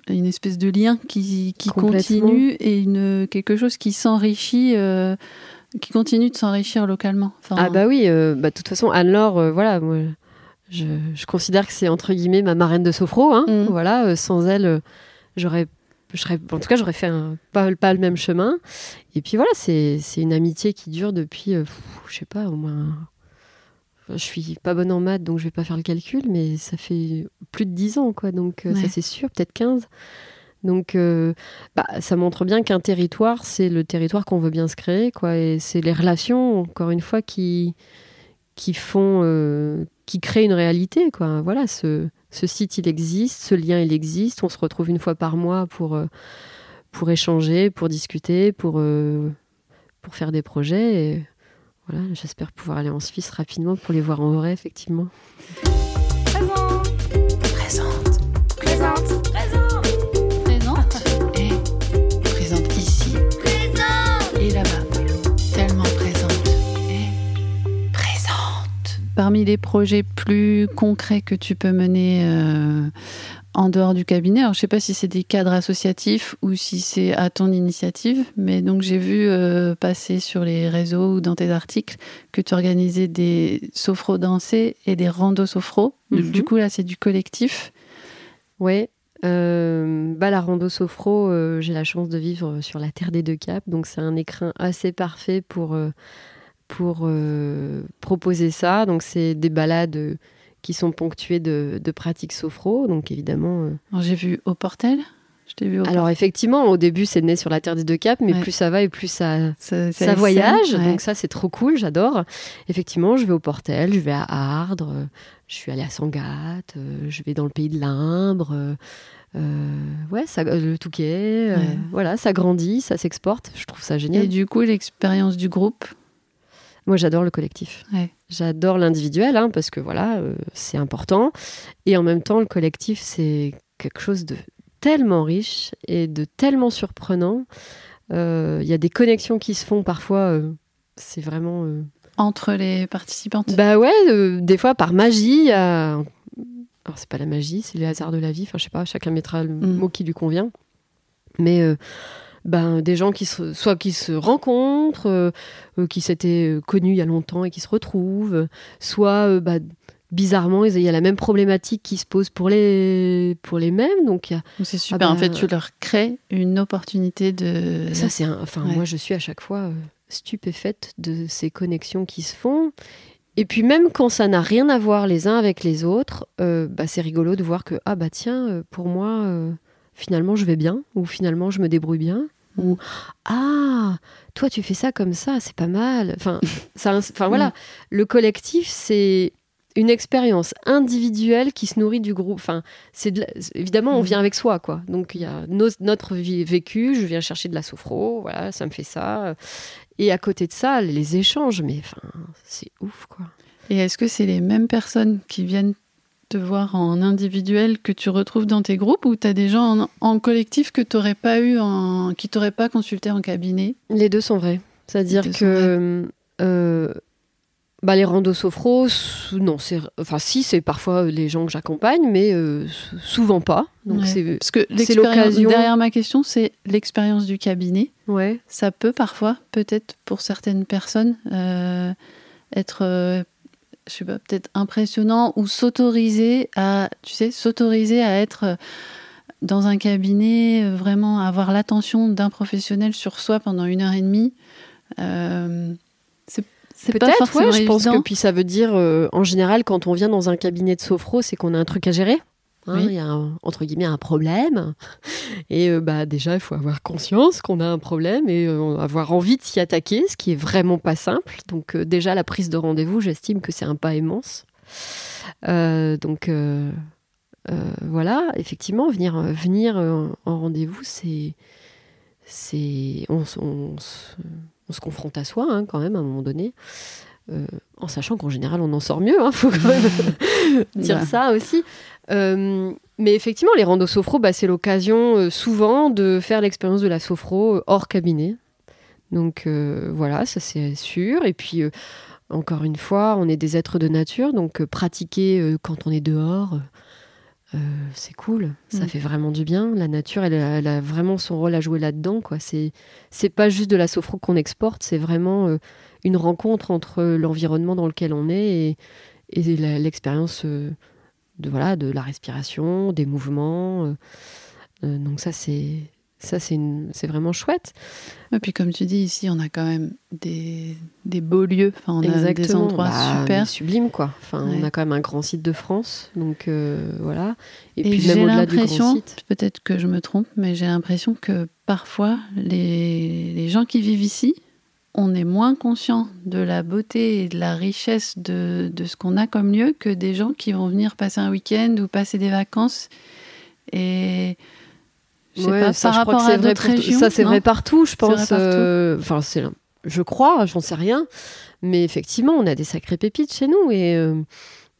une espèce de lien qui, qui continue et une, quelque chose qui s'enrichit, qui continue de s'enrichir localement. Enfin, Ah bah oui, euh, bah, de toute façon, Anne-Laure, euh, voilà, moi, je, je considère que c'est entre guillemets ma marraine de sophro. Hein, Mm. Voilà, euh, sans elle, euh, j'aurais en tout cas, j'aurais fait un, pas, pas, le même chemin. Et puis voilà, c'est une amitié qui dure depuis, je je sais pas, au moins. Je suis pas bonne en maths, donc je vais pas faire le calcul, mais ça fait plus de 10 ans, quoi. Donc ça, c'est sûr, peut-être 15. Donc, bah, ça montre bien qu'un territoire, c'est le territoire qu'on veut bien se créer, quoi. Et c'est les relations, encore une fois, qui, qui font, qui créent une réalité, quoi. Voilà, ce, site, il existe, ce lien, il existe. On se retrouve une fois par mois pour, euh, pour échanger, pour discuter, pour, euh, pour faire des projets. Et voilà, j'espère pouvoir aller en Suisse rapidement pour les voir en vrai, effectivement. Présente Présente Présente Parmi les projets plus concrets que tu peux mener euh, en dehors du cabinet. Alors, je ne sais pas si c'est des cadres associatifs ou si c'est à ton initiative, mais donc j'ai vu euh, passer sur les réseaux ou dans tes articles que tu organisais des sophro dansés et des rando sophro. Mhm. Du coup, là, c'est du collectif. Oui. Euh, bah, la rando sophro, j'ai la chance de vivre sur la terre des deux caps, donc c'est un écrin assez parfait pour pour euh, proposer ça. Donc, c'est des balades euh, qui sont ponctuées de, pratiques sophro. Donc, évidemment. Euh, j'ai vu au Portel. Je t'ai vu au Alors, effectivement, au début, c'est né sur la Terre des Deux Caps, mais plus ça va et plus ça, ça, voyage. Donc, ça, c'est trop cool, j'adore. Effectivement, je vais au Portel, je vais à Ardres, je suis allée à Sangatte, je vais dans le pays de l'Imbre. ouais, ça, le Touquet, voilà, ça grandit, ça s'exporte. Je trouve ça génial. Et du coup, l'expérience du groupe, moi, j'adore le collectif. J'adore l'individuel, hein, parce que voilà, euh, c'est important. Et en même temps, le collectif, c'est quelque chose de tellement riche et de tellement surprenant. Il euh, y a des connexions qui se font parfois. Euh, c'est vraiment. Entre les participantes Bah ouais, des fois par magie. Alors, c'est pas la magie, c'est les hasards de la vie. Enfin, je sais pas, chacun mettra le mm. mot qui lui convient. Mais ben, des gens qui se, soit qui se rencontrent, euh, euh, qui s'étaient euh, connus il y a longtemps et qui se retrouvent, soit bah, bizarrement il y a la même problématique qui se pose pour les pour les mêmes donc c'est super. en fait tu leur crées une opportunité de ça c'est enfin moi je suis à chaque fois stupéfaite de ces connexions qui se font. Et puis même quand ça n'a rien à voir les uns avec les autres bah, c'est rigolo de voir que ah bah tiens pour moi finalement je vais bien, ou finalement je me débrouille bien, ou ah, toi tu fais ça comme ça, c'est pas mal. Enfin, ça, enfin voilà, mm. le collectif c'est une expérience individuelle qui se nourrit du groupe. Enfin, c'est évidemment on mm. vient avec soi quoi. Donc il y a notre vie vécue, je viens chercher de la sophro, voilà, ça me fait ça. Et à côté de ça, les échanges, mais enfin, c'est ouf quoi. Et est-ce que c'est les mêmes personnes qui viennent te voir en individuel que tu retrouves dans tes groupes ou tu as des gens en, collectif que tu n'aurais pas eu, en, qui t'auraient pas consulté en cabinet? Les deux sont vrais. C'est-à-dire que euh, bah, les randos sophro, non, c'est, enfin si, c'est parfois les gens que j'accompagne, mais euh, souvent pas. Donc c'est, Parce que l'occasion. Derrière ma question, c'est l'expérience du cabinet. Ouais. Ça peut parfois, peut-être pour certaines personnes, euh, être je sais pas, peut-être impressionnant ou s'autoriser à, tu sais, s'autoriser à être euh, dans un cabinet, euh, vraiment avoir l'attention d'un professionnel sur soi pendant une heure et demie. Euh, c'est peut-être, ouais, je pense que puis ça veut dire, en général, quand on vient dans un cabinet de sophro, c'est qu'on a un truc à gérer. Hein, il y a entre guillemets un problème. Et euh, bah, déjà, il faut avoir conscience qu'on a un problème et euh, avoir envie de s'y attaquer, ce qui est vraiment pas simple. Donc, euh, déjà, la prise de rendez-vous, j'estime que c'est un pas immense. donc, voilà, effectivement, venir, venir en rendez-vous, c'est. c'est on, on, se confronte à soi, hein, quand même, à un moment donné. En sachant qu'en général on en sort mieux, il hein, faut quand même dire ça aussi. Euh, mais effectivement, les randos sophro, bah, c'est l'occasion euh, souvent de faire l'expérience de la sophro euh, hors cabinet. Donc voilà, ça c'est sûr. Et puis, encore une fois, on est des êtres de nature, donc pratiquer quand on est dehors, c'est cool. Ça mm. fait vraiment du bien. La nature, elle a, vraiment son rôle à jouer là-dedans. quoi. C'est pas juste de la sophro qu'on exporte, c'est vraiment une rencontre entre l'environnement dans lequel on est et, et l'expérience de voilà de la respiration, des mouvements. Euh, euh, donc ça c'est ça, c'est vraiment chouette. Et puis, comme tu dis, ici, on a quand même des, des beaux lieux. Enfin, on a des endroits bah, super. Sublimes, quoi. Enfin, On a quand même un grand site de France. Donc, euh, voilà. Et, puis, j'ai l'impression, peut-être que je me trompe, mais j'ai l'impression que parfois, les, les gens qui vivent ici, on est moins conscient de la beauté et de la richesse de, de ce qu'on a comme lieu que des gens qui vont venir passer un week-end ou passer des vacances. Et je sais pas, ça, par rapport à d'autres régions. Ça, c'est vrai partout, je pense. Euh, enfin, c'est je crois, j'en sais rien. Mais effectivement, on a des sacrées pépites chez nous. Et, euh,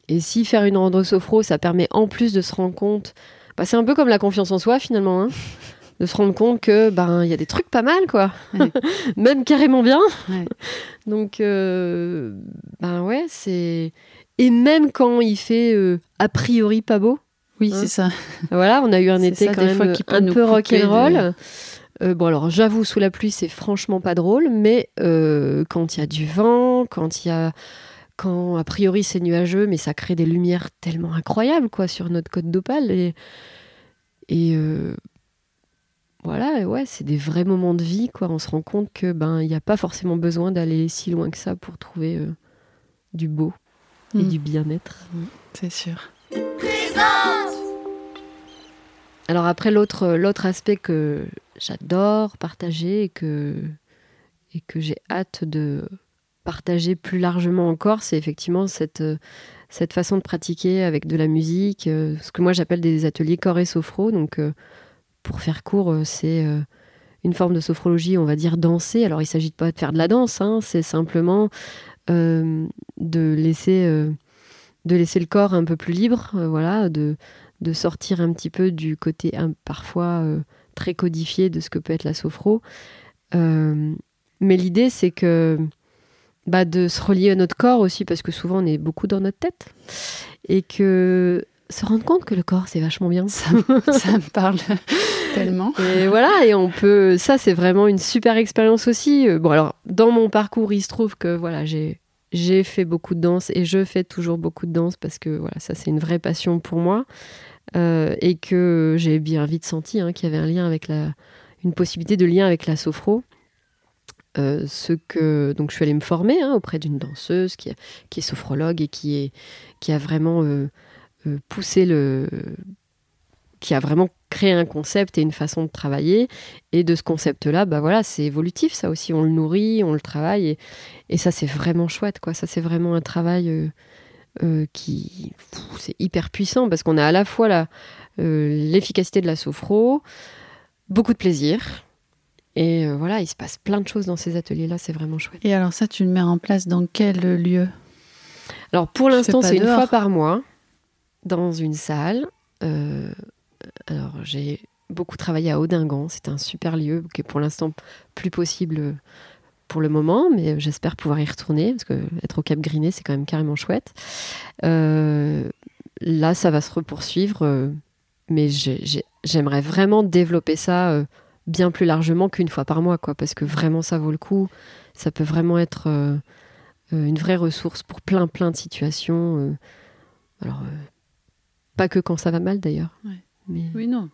et si faire une rando sophro, ça permet en plus de se rendre compte. Bah, c'est un peu comme la confiance en soi, finalement. Hein de se rendre compte que ben il y a des trucs pas mal quoi, même carrément bien. Donc euh, ben ouais c'est et même quand il fait euh, a priori pas beau. Oui hein. c'est ça. Voilà on a eu un été quand même un peu rock and roll. Euh, bon alors j'avoue sous la pluie c'est franchement pas drôle, mais quand il y a du vent, quand il y a quand a priori c'est nuageux, mais ça crée des lumières tellement incroyables quoi sur notre côte d'Opale et et ouais, c'est des vrais moments de vie, quoi. On se rend compte que ben il n'y a pas forcément besoin d'aller si loin que ça pour trouver euh, du beau et mm. du bien-être. Mm, c'est sûr. Alors après l'autre l'autre aspect que j'adore partager et que et que j'ai hâte de partager plus largement encore, c'est effectivement cette cette façon de pratiquer avec de la musique, euh, ce que moi j'appelle des ateliers corps et sophro, donc euh, pour faire court, euh, c'est euh, une forme de sophrologie, on va dire danser. Alors il ne s'agit pas de faire de la danse, hein, c'est simplement euh, de, laisser, de laisser le corps un peu plus libre, voilà, de, de sortir un petit peu du côté parfois très codifié de ce que peut être la sophro. mais l'idée, c'est que bah, de se relier à notre corps aussi, parce que souvent on est beaucoup dans notre tête, et que se rendre compte que le corps c'est vachement bien. Ça, ça me parle tellement. Et voilà, et on peut. Ça, c'est vraiment une super expérience aussi. Euh, bon, alors, dans mon parcours, il se trouve que voilà, j'ai. J'ai fait beaucoup de danse et je fais toujours beaucoup de danse parce que voilà, ça c'est une vraie passion pour moi euh, et que j'ai bien vite senti hein, qu'il y avait un lien avec la, une possibilité de lien avec la sophro. Euh, ce que donc je suis allée me former hein, auprès d'une danseuse qui, qui, est sophrologue et qui est qui a vraiment euh, pousser le qui a vraiment créé un concept et une façon de travailler. Et de ce concept-là, bah voilà, c'est évolutif, ça aussi. On le nourrit, on le travaille. Et, et ça, c'est vraiment chouette, quoi. Ça, c'est vraiment un travail euh, euh, qui. C'est hyper puissant parce qu'on a à la fois la, l'efficacité de la sophro, beaucoup de plaisir. Et voilà, il se passe plein de choses dans ces ateliers-là, c'est vraiment chouette. Et alors, ça, tu le mets en place dans quel lieu? Alors, pour l'instant, c'est une fois par mois dans une salle. Euh, alors, j'ai beaucoup travaillé à Audingan. C'est un super lieu qui est pour l'instant plus possible pour le moment, mais j'espère pouvoir y retourner parce que être au Cap Griné, c'est quand même carrément chouette. Euh, là, ça va se repoursuivre, euh, mais j'aimerais vraiment développer ça bien plus largement qu'une fois par mois, quoi, parce que vraiment ça vaut le coup. Ça peut vraiment être une vraie ressource pour plein plein de situations. alors pas que quand ça va mal d'ailleurs. Oui, non.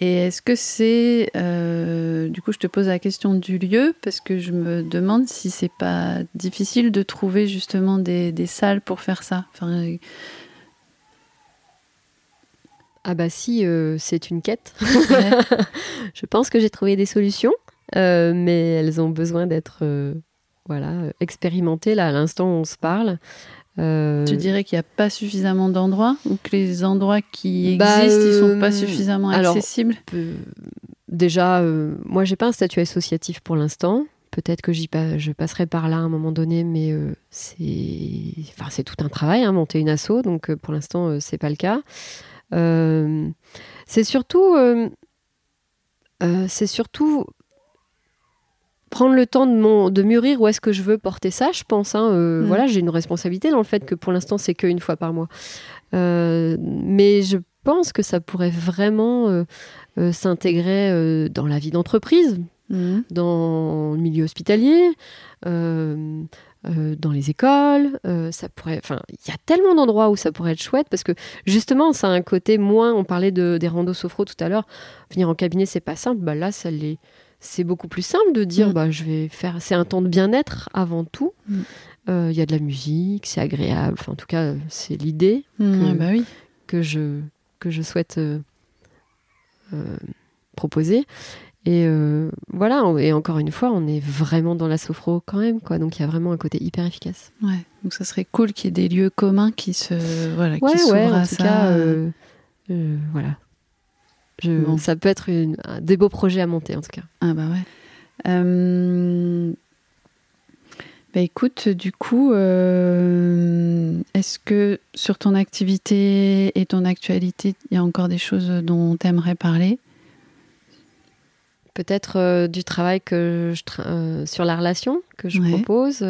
Et est-ce que c'est. Euh, du coup, je te pose la question du lieu, parce que je me demande si c'est pas difficile de trouver justement des, des salles pour faire ça. Enfin, ah bah si, euh, c'est une quête. je pense que j'ai trouvé des solutions, euh, mais elles ont besoin d'être voilà, expérimentées. Là, à l'instant où on se parle, euh, tu dirais qu'il n'y a pas suffisamment d'endroits ou que les endroits qui bah, existent ne sont pas euh, suffisamment accessibles? Déjà, euh, moi, j'ai pas un statut associatif pour l'instant. Peut-être que j'y je passerai par là à un moment donné, mais c'est enfin, c'est tout un travail, hein, monter une asso, donc pour l'instant, c'est pas le cas. c'est surtout, c'est surtout prendre le temps de, de mûrir où est-ce que je veux porter ça, je pense. Hein, euh, mm. Voilà, j'ai une responsabilité dans le fait que pour l'instant, c'est qu'une fois par mois. Euh, mais je pense que ça pourrait vraiment euh, s'intégrer dans la vie d'entreprise, mm. dans le milieu hospitalier, euh, dans les écoles. euh, ça pourrait, enfin, il y a tellement d'endroits où ça pourrait être chouette parce que justement, ça a un côté moins. On parlait de, des randos sophro tout à l'heure. Venir en cabinet, c'est pas simple. Bah là, ça l'est. C'est beaucoup plus simple de dire, Mm. bah, je vais faire. C'est un temps de bien-être avant tout. Mm. Euh, Il y a de la musique, c'est agréable. Enfin, en tout cas, c'est l'idée Mm, que- ah bah oui. que je, que je souhaite euh, euh, proposer. Et voilà, et encore une fois, on est vraiment dans la sophro quand même, quoi. Donc il y a vraiment un côté hyper efficace. Ouais. Donc ça serait cool qu'il y ait des lieux communs qui se voilà qui Ouais, s'ouvrent ouais, en à tout ça. cas, voilà. Je, Bon. Ça peut être une- des beaux projets à monter, en tout cas. Ah bah ouais. Euh, Bah écoute, du coup, euh, est-ce que sur ton activité et ton actualité, il y a encore des choses dont tu aimerais parler? Peut-être euh, du travail que je tra- sur la relation que je Ouais. propose.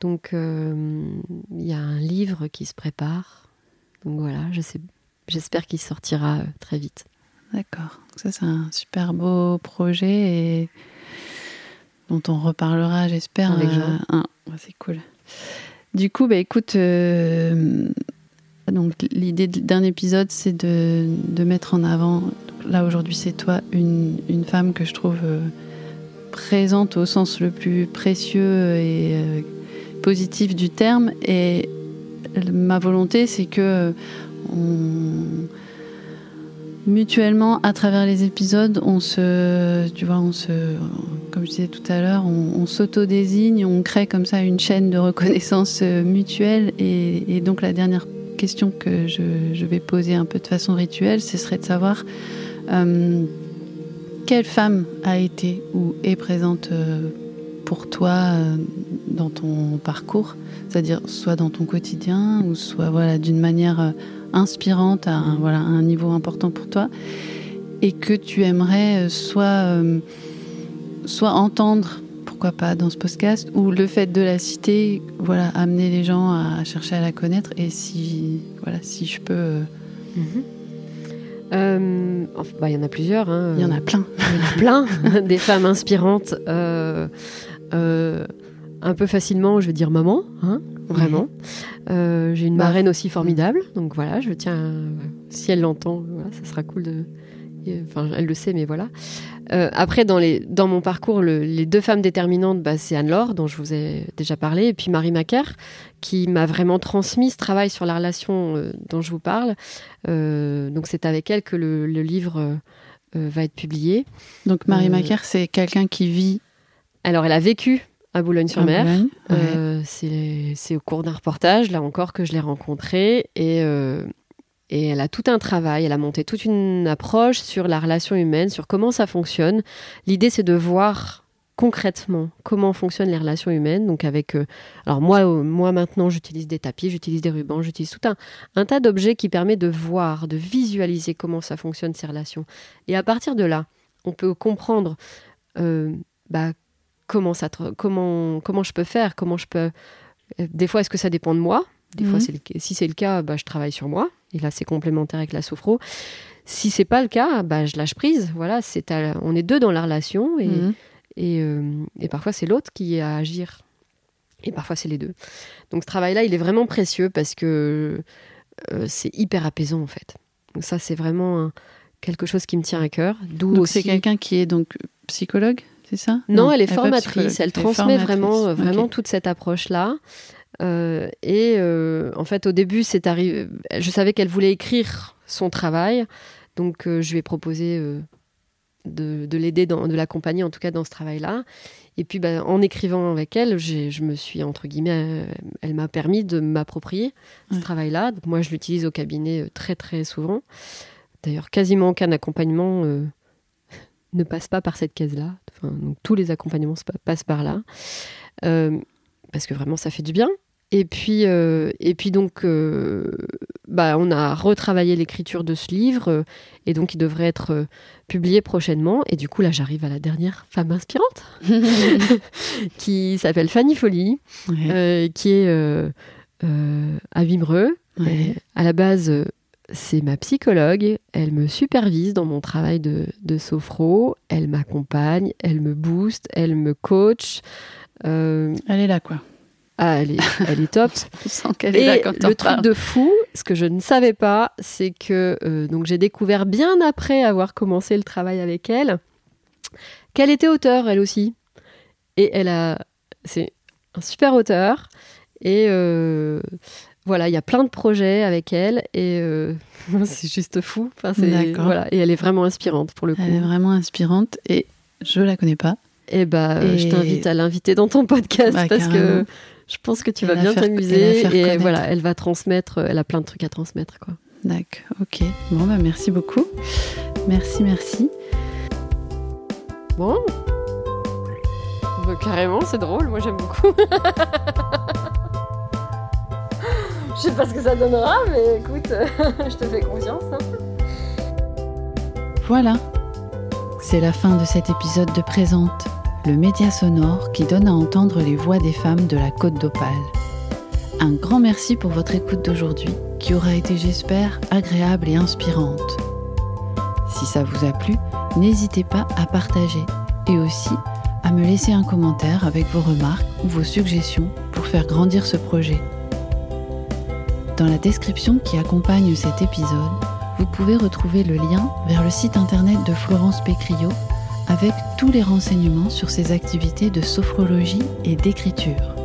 Donc, il y a un livre qui se prépare. Donc voilà, je sais, j'espère qu'il sortira très vite. D'accord. Ça, c'est un super beau projet et dont on reparlera, j'espère. Avec ouais, c'est cool. Du coup, bah, écoute, euh, donc l'idée d'un épisode, c'est de, de mettre en avant, donc là aujourd'hui, c'est toi, une, une femme que je trouve euh, présente au sens le plus précieux et euh, positif du terme. Et ma volonté, c'est que euh, on mutuellement à travers les épisodes on se tu vois on se comme je disais tout à l'heure on, s'auto-désigne on crée comme ça une chaîne de reconnaissance euh, mutuelle. Et, donc la dernière question que je, vais poser un peu de façon rituelle ce serait de savoir euh, quelle femme a été ou est présente euh, pour toi dans ton parcours c'est-à-dire soit dans ton quotidien ou soit voilà d'une manière inspirante à un, voilà, à un niveau important pour toi et que tu aimerais euh, soit, euh, soit entendre, pourquoi pas dans ce podcast, ou le fait de la citer, voilà, amener les gens à chercher à la connaître et si, voilà, si je peux, euh, Euh, enfin, bah, il y en a plusieurs. hein. il y en a plein. Il y en a plein des femmes inspirantes. euh, euh, un peu facilement, je vais dire maman, hein, vraiment. Euh, J'ai une Bah, marraine aussi formidable, donc voilà, je tiens. à- si elle l'entend, voilà, ça sera cool de. Enfin, elle le sait, mais voilà. Euh, après, dans, les, dans mon parcours, le- les deux femmes déterminantes, bah, c'est Anne-Laure, dont je vous ai déjà parlé, et puis Marie Macaire, qui m'a vraiment transmis ce travail sur la relation euh, dont je vous parle. Donc, c'est avec elle que le, le livre va être publié. Donc Marie Macaire, c'est quelqu'un qui vit Alors, elle a vécu à Boulogne-sur-Mer. Boulogne. Ouais. Euh, c'est c'est au cours d'un reportage, là encore, que je l'ai rencontrée. Et, euh, et elle a tout un travail, elle a monté toute une approche sur la relation humaine, sur comment ça fonctionne. L'idée, c'est de voir concrètement comment fonctionnent les relations humaines. Donc avec, euh, alors moi, moi maintenant, j'utilise des tapis, j'utilise des rubans, j'utilise tout un, un tas d'objets qui permet de voir, de visualiser comment ça fonctionne ces relations. Et à partir de là, on peut comprendre bah, comment ça, comment, comment je peux faire, comment je peux. euh, Des fois, est-ce que ça dépend de moi? Des fois, Mhm. c'est le si c'est le cas, bah, je travaille sur moi. Et là, c'est complémentaire avec la sophro. Si c'est pas le cas, bah, je lâche prise. Voilà, c'est à- on est deux dans la relation et, Mhm. et, euh, et parfois c'est l'autre qui est à agir. Et parfois c'est les deux. Donc ce travail-là, il est vraiment précieux parce que euh, c'est hyper apaisant en fait. Donc ça, c'est vraiment un- quelque chose qui me tient à cœur. D'où c'est quelqu'un qui est donc psychologue, c'est ça? Non, elle est pas formatrice. Elle transmet vraiment, formatrice. vraiment toute cette approche-là. Euh, et euh, en fait, au début, c'est arrivé. Je savais qu'elle voulait écrire son travail, donc euh, je lui ai proposé euh, de, de l'aider, de l'accompagner en tout cas dans ce travail-là. Et puis, bah, en écrivant avec elle, je me suis entre guillemets, euh, elle m'a permis de m'approprier ce travail-là. Donc moi, je l'utilise au cabinet euh, très très souvent. D'ailleurs, quasiment aucun accompagnement euh, ne passe pas par cette case-là. Enfin, donc, tous les accompagnements se pa- passent par là. Euh, parce que vraiment, ça fait du bien. Et puis, euh, et puis donc, euh, bah, on a retravaillé l'écriture de ce livre, euh, et donc il devrait être publié prochainement. Et du coup, là, j'arrive à la dernière femme inspirante, qui s'appelle Fanny Folly, Ouais. qui est à Vimereux. Ouais. À la base, c'est ma psychologue. Elle me supervise dans mon travail de, de sophro. Elle m'accompagne, elle me booste, elle me coach. Euh, Elle est là, quoi. Ah, elle est, elle est top. Je sens qu'elle est là Et quand le truc de fou, ce que je ne savais pas, c'est que euh, donc j'ai découvert bien après avoir commencé le travail avec elle qu'elle était auteure elle aussi. Et elle a, c'est un super auteur. Et euh, voilà, il y a plein de projets avec elle et euh, c'est juste fou. Enfin, voilà, et elle est vraiment inspirante pour le coup. Elle est vraiment inspirante et je la connais pas. Et bah, euh, je Et- t'invite à l'inviter dans ton podcast Bah, parce carrément. que je pense que tu Et vas bien et t'amuser et, voilà, elle va transmettre. Elle a plein de trucs à transmettre quoi. D'accord, ok. Bon, bah merci beaucoup. Merci, merci. Bon. Bah, carrément, c'est drôle, moi j'aime beaucoup. Je sais pas ce que ça donnera, mais écoute, je te fais confiance. hein. Voilà. C'est la fin de cet épisode de Présente, le média sonore qui donne à entendre les voix des femmes de la Côte d'Opale. Un grand merci pour votre écoute d'aujourd'hui, qui aura été, j'espère, agréable et inspirante. Si ça vous a plu, n'hésitez pas à partager et aussi à me laisser un commentaire avec vos remarques ou vos suggestions pour faire grandir ce projet. Dans la description qui accompagne cet épisode, vous pouvez retrouver le lien vers le site internet de Florence Pécriot avec tous les renseignements sur ses activités de sophrologie et d'écriture.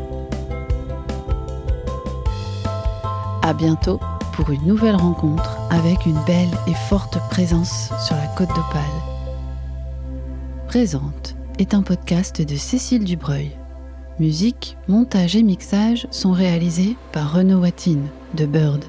À bientôt pour une nouvelle rencontre avec une belle et forte présence sur la côte d'Opale. Présente est un podcast de Cécile Dubreuil. Musique, montage et mixage sont réalisés par Renaud Watine de Bird.